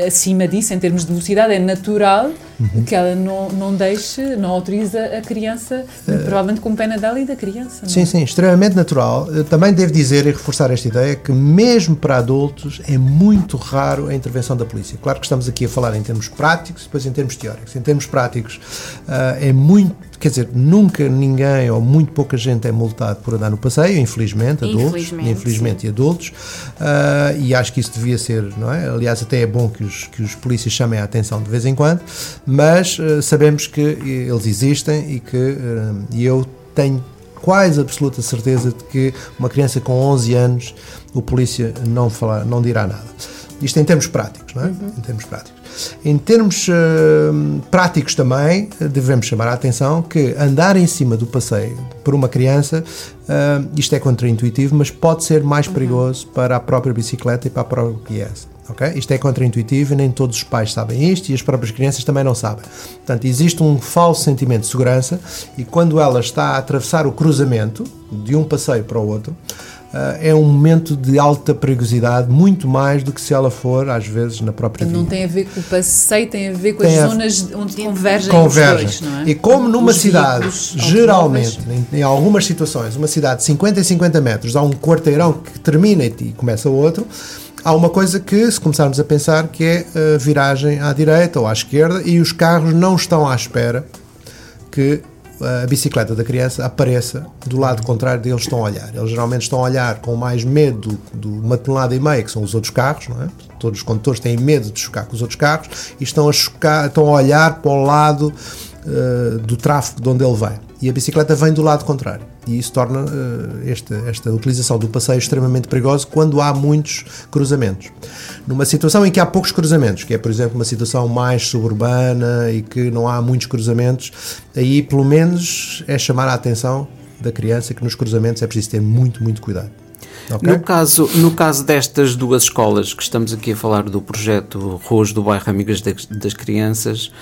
acima disso, em termos de velocidade, é natural Uhum. que ela não, não deixe, não autoriza a criança, provavelmente com pena dela e da criança. não é? Sim, sim, extremamente natural. Eu também devo dizer e reforçar esta ideia que, mesmo para adultos, é muito raro a intervenção da polícia. Claro que estamos aqui a falar em termos práticos depois em termos teóricos. Em termos práticos, ah, é muito. Quer dizer, nunca ninguém ou muito pouca gente é multado por andar no passeio, infelizmente, adultos, Infelizmente, infelizmente e adultos, Ah, e acho que isso devia ser, não é? Aliás, até é bom que os, que os polícias chamem a atenção de vez em quando, mas ah, sabemos que eles existem e que e eu tenho quase absoluta certeza de que uma criança com 11 anos o polícia não, falar, não dirá nada. Isto em termos práticos, não é? Em termos práticos. Em termos ah, práticos também, devemos chamar a atenção que andar em cima do passeio por uma criança, ah, isto é contraintuitivo, mas pode ser mais perigoso para a própria bicicleta e para a própria criança. ok? Isto é contraintuitivo e nem todos os pais sabem isto e as próprias crianças também não sabem. Portanto, existe um falso sentimento de segurança e quando ela está a atravessar o cruzamento de um passeio para o outro, é um momento de alta perigosidade, muito mais do que se ela for, às vezes, na própria Portanto, vida. não tem a ver com o passeio, tem a ver com Tem as a- zonas onde convergem, convergem. os dois, não é? E como numa Os cidade, geralmente, em, em algumas situações, uma cidade de 50 e 50 metros, há um quarteirão que termina e, e começa outro, há uma coisa que, se começarmos a pensar, que é a viragem à direita ou à esquerda e os carros não estão à espera que a bicicleta da criança apareça do lado contrário deles estão a olhar. Eles geralmente estão a olhar com mais medo de uma tonelada e meia, que são os outros carros, não é? Todos os condutores têm medo de chocar com os outros carros e estão a, chocar, estão a olhar para o lado eh, do tráfego de onde ele vem. E a bicicleta vem do lado contrário. E isso torna eh, esta, esta utilização do passeio extremamente perigosa quando há muitos cruzamentos. Numa situação em que há poucos cruzamentos, que é, por exemplo, uma situação mais suburbana e que não há muitos cruzamentos, aí pelo menos é chamar a atenção da criança que nos cruzamentos é preciso ter muito, muito cuidado. Ok? No, caso, no caso destas duas escolas, que estamos aqui a falar do projeto Ruas do Bairro Amigas das, das Crianças,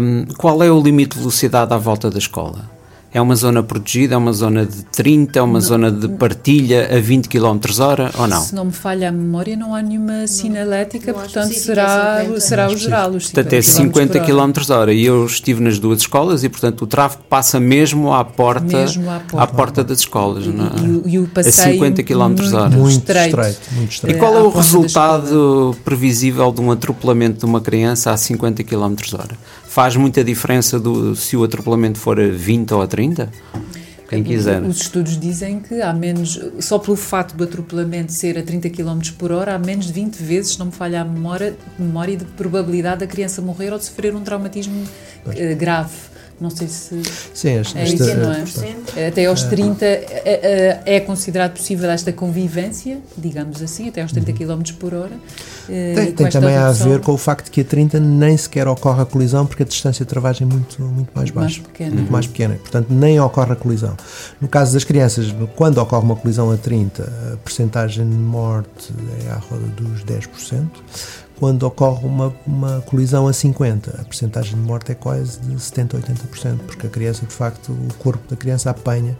hum, qual é o limite de velocidade à volta da escola? É uma zona protegida, é uma zona de 30, é uma zona de partilha a 20 km hora ou não? Se não me falha a memória, não há nenhuma sinalética, não há portanto será, é 50. será o geral. Os Portanto, é 50 km hora. E eu estive nas duas escolas e, portanto, o tráfego passa mesmo à porta, Mesmo à porta. das escolas. não é? E, o- e o passeio 50 km muito hora. muito estreito. estreito, muito E estreito. qual é à o porta resultado previsível de um atropelamento de uma criança a 50 km hora? Faz muita diferença do, se o atropelamento for a 20 ou a 30? quem quiser. Os estudos dizem que há menos, só pelo fato do atropelamento ser a 30 km por hora, há menos de 20 vezes, não me falha a memória, memória de probabilidade da criança morrer ou de sofrer um traumatismo uh, grave. Não sei se. Sim, esta, é isso, não é? Até aos 30 é, é, é, considerado possível esta convivência, digamos assim, até aos 30 km por hora. Eh, tem, tem também a ver com o facto que a 30 nem sequer ocorre a colisão, porque a distância de travagem é muito, muito mais baixa. Mais pequena. Muito mais pequena. Portanto, nem ocorre a colisão. No caso das crianças, quando ocorre uma colisão a 30, a percentagem de morte é à roda dos 10% quando ocorre uma, uma colisão a 50, a percentagem de morte é quase de 70 a 80%, porque a criança, de facto, o corpo da criança apanha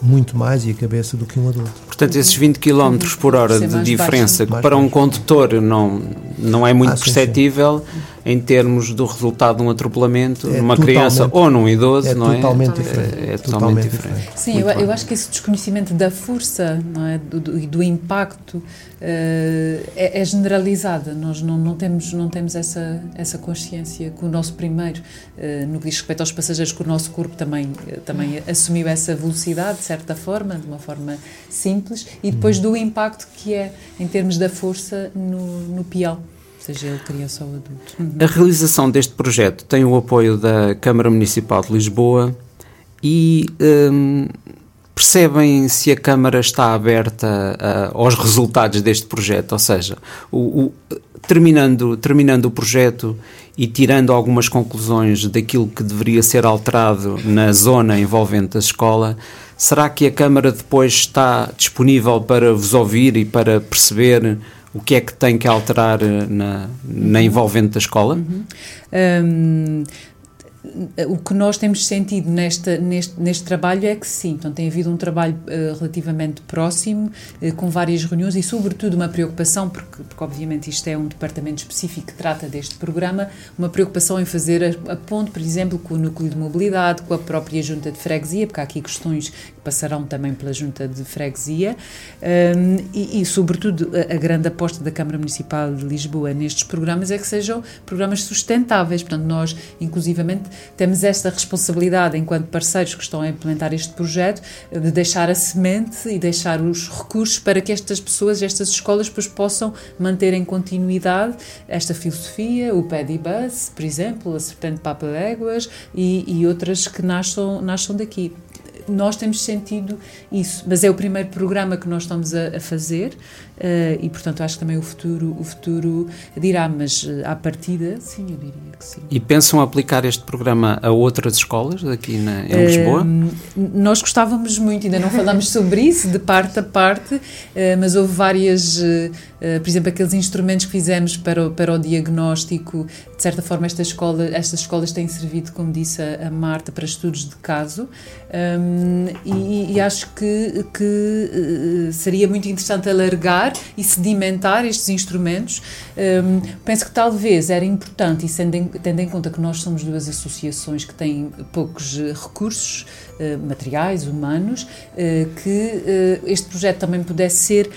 muito mais e a cabeça do que um adulto. Portanto, esses 20 km por hora de diferença, que para um condutor não, não é muito ah, perceptível sim, sim. Em termos do resultado de um atropelamento é numa criança ou num idoso, é não é? Totalmente diferente. É, é totalmente, diferente. diferente. Sim, eu, eu, acho que esse desconhecimento da força não é? do, do, do impacto uh, é, é, generalizado. Nós não, não, temos, não temos essa, essa consciência que o nosso primeiro, uh, no que diz respeito aos passageiros, que o nosso corpo também, uh, também assumiu essa velocidade certa forma, de uma forma simples, e depois do impacto que é em termos da força no, no peão seja ele criança ou adulto. Uhum. A realização deste projeto tem o apoio da Câmara Municipal de Lisboa e um, percebem se a Câmara está aberta aos resultados deste projeto, ou seja, o, o, terminando, terminando o projeto e tirando algumas conclusões daquilo que deveria ser alterado na zona envolvente a escola, Será que a Câmara depois está disponível para vos ouvir e para perceber o que é que tem que alterar na, na envolvente da escola? Uhum. Um, o que nós temos sentido neste, neste, neste trabalho é que sim, então tem havido um trabalho uh, relativamente próximo, uh, com várias reuniões e, sobretudo, uma preocupação, porque, porque, obviamente isto é um departamento específico que trata deste programa, uma preocupação em fazer a, a ponte, por exemplo, com o núcleo de mobilidade, com a própria junta de freguesia, porque há aqui questões que passarão também pela junta de freguesia, um, e, e, sobretudo, a, a grande aposta da Câmara Municipal de Lisboa nestes programas é que sejam programas sustentáveis, portanto, nós, inclusivamente, temos esta responsabilidade, enquanto parceiros que estão a implementar este projeto, de deixar a semente e deixar os recursos para que estas pessoas, estas escolas, possam manter em continuidade esta filosofia, o Pedibus, por exemplo, a Serpente Papa Léguas e, e outras que nasçam, nasçam daqui. Nós temos sentido isso, mas é o primeiro programa que nós estamos a, a fazer uh, e, portanto, acho que também o futuro, o futuro dirá, mas uh, à partida, sim, eu diria que sim. E pensam aplicar este programa a outras escolas aqui na, em Lisboa? Uh, nós gostávamos muito, ainda não falamos sobre isso, de parte a parte, mas houve várias, por exemplo, aqueles instrumentos que fizemos para o, para o diagnóstico, de certa forma, esta escola, estas escolas têm servido, como disse a, a Marta, para estudos de caso. Um, e, e, acho que, que seria muito interessante alargar e sedimentar estes instrumentos. Um, penso que talvez era importante, e tendo em conta que nós somos duas associações que têm poucos eh, recursos uh, materiais, humanos, uh, que este projeto também pudesse ser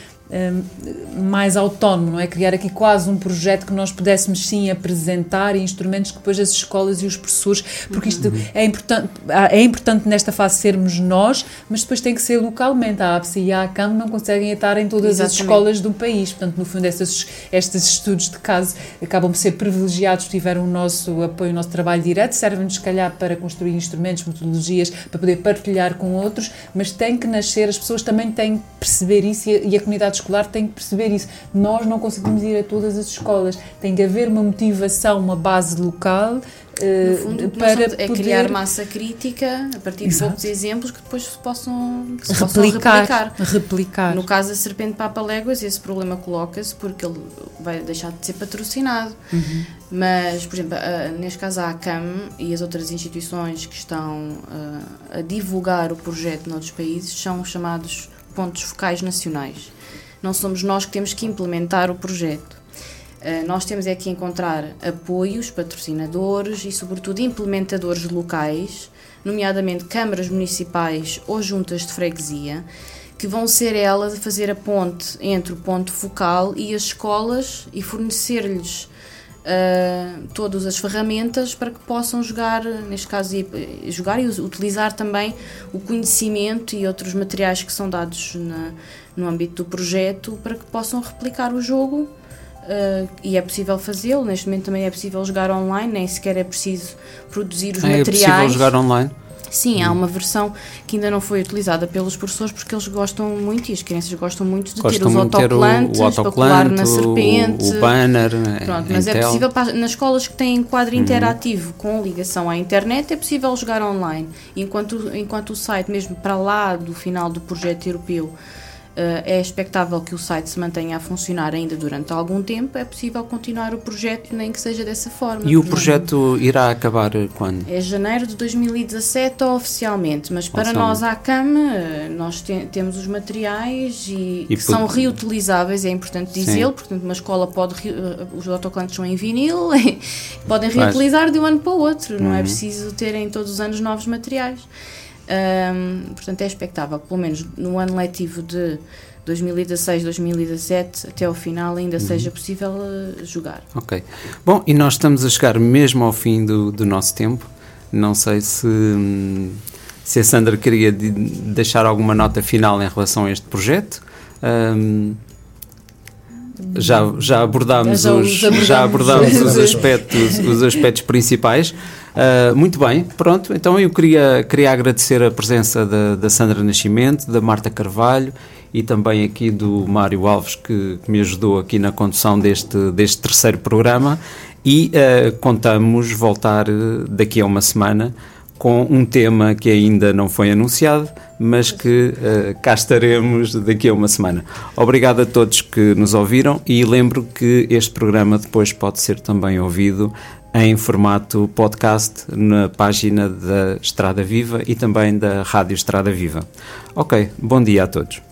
mais autónomo, não é? Criar aqui quase um projeto que nós pudéssemos sim apresentar e instrumentos que depois as escolas e os professores, porque isto uhum. é importante, é importante nesta fase sermos nós, mas depois tem que ser localmente. A APSA e a ACAM não conseguem estar em todas Exatamente. as escolas do país, portanto, no fundo, estes, estes estudos de caso acabam por ser privilegiados, tiveram o nosso apoio, o nosso trabalho direto, servem-nos, se calhar, para construir instrumentos, metodologias, para poder partilhar com outros, mas tem que nascer, as pessoas também têm que perceber isso e a comunidade escolar tem que perceber isso. Nós não conseguimos ir a todas as escolas. Tem que haver uma motivação, uma base local Uh, fundo, para é poder... criar massa crítica a partir Exato. de poucos exemplos que depois se possam, que se replicar, possam replicar. replicar. No caso da Serpente Papa Léguas, esse problema coloca-se porque ele vai deixar de ser patrocinado. Uhum. Mas, por exemplo, uh, neste caso a ACAM e as outras instituições que estão uh, a divulgar o projeto noutros países são chamados pontos focais nacionais não somos nós que temos que implementar o projeto. Uh, nós temos é que encontrar apoios, patrocinadores e, sobretudo, implementadores locais, nomeadamente câmaras municipais ou juntas de freguesia, que vão ser elas a fazer a ponte entre o ponto focal e as escolas e fornecer-lhes uh, todas as ferramentas para que possam jogar, neste caso, jogar e utilizar também o conhecimento e outros materiais que são dados na, no âmbito do projeto para que possam replicar o jogo. Uh, e é possível fazê-lo, neste momento também é possível jogar online, nem sequer é preciso produzir os ah, materiais. É possível jogar online? Sim, há uma versão que ainda não foi utilizada pelos professores porque eles gostam muito e as crianças gostam muito de gostam ter os autocolantes o, o para colar na serpente. O, banner. Pronto, mas é possível, nas escolas que têm quadro uhum. interativo com ligação à internet, é possível jogar online. Enquanto, enquanto o site, mesmo para lá do final do projeto europeu, é expectável que o site se mantenha a funcionar ainda durante algum tempo, é possível continuar o projeto, nem que seja dessa forma. E o projeto irá acabar quando? É janeiro de 2017 oficialmente, mas para nós à CAM, eh, nós te temos os materiais e, e que são reutilizáveis, é importante dizê-lo, portanto uma escola pode, eh, os autocolantes são em vinil, podem reutilizar de um ano para o outro, uhum. não é uhum. preciso terem todos os anos novos materiais. Um, portanto, é expectável que, pelo menos no ano letivo de 2016-2017, até ao final, ainda uhum. seja possível uh, jogar. Ok. Bom, e nós estamos a chegar mesmo ao fim do, do nosso tempo. Não sei se, se a Sandra queria de deixar alguma nota final em relação a este projeto. Um, já, já abordámos, já os, já abordámos os, aspectos, os aspectos principais. Uh, muito bem, pronto. Então eu queria, queria agradecer a presença da, da Sandra Nascimento, da Marta Carvalho e também aqui do Mário Alves, que, que me ajudou aqui na condução deste, deste terceiro programa. E uh, contamos voltar daqui a uma semana com um tema que ainda não foi anunciado, mas que uh, cá estaremos daqui a uma semana. Obrigado a todos que nos ouviram e lembro que este programa depois pode ser também ouvido em formato podcast na página da Estrada Viva e também da Rádio Estrada Viva. Ok, bom dia a todos.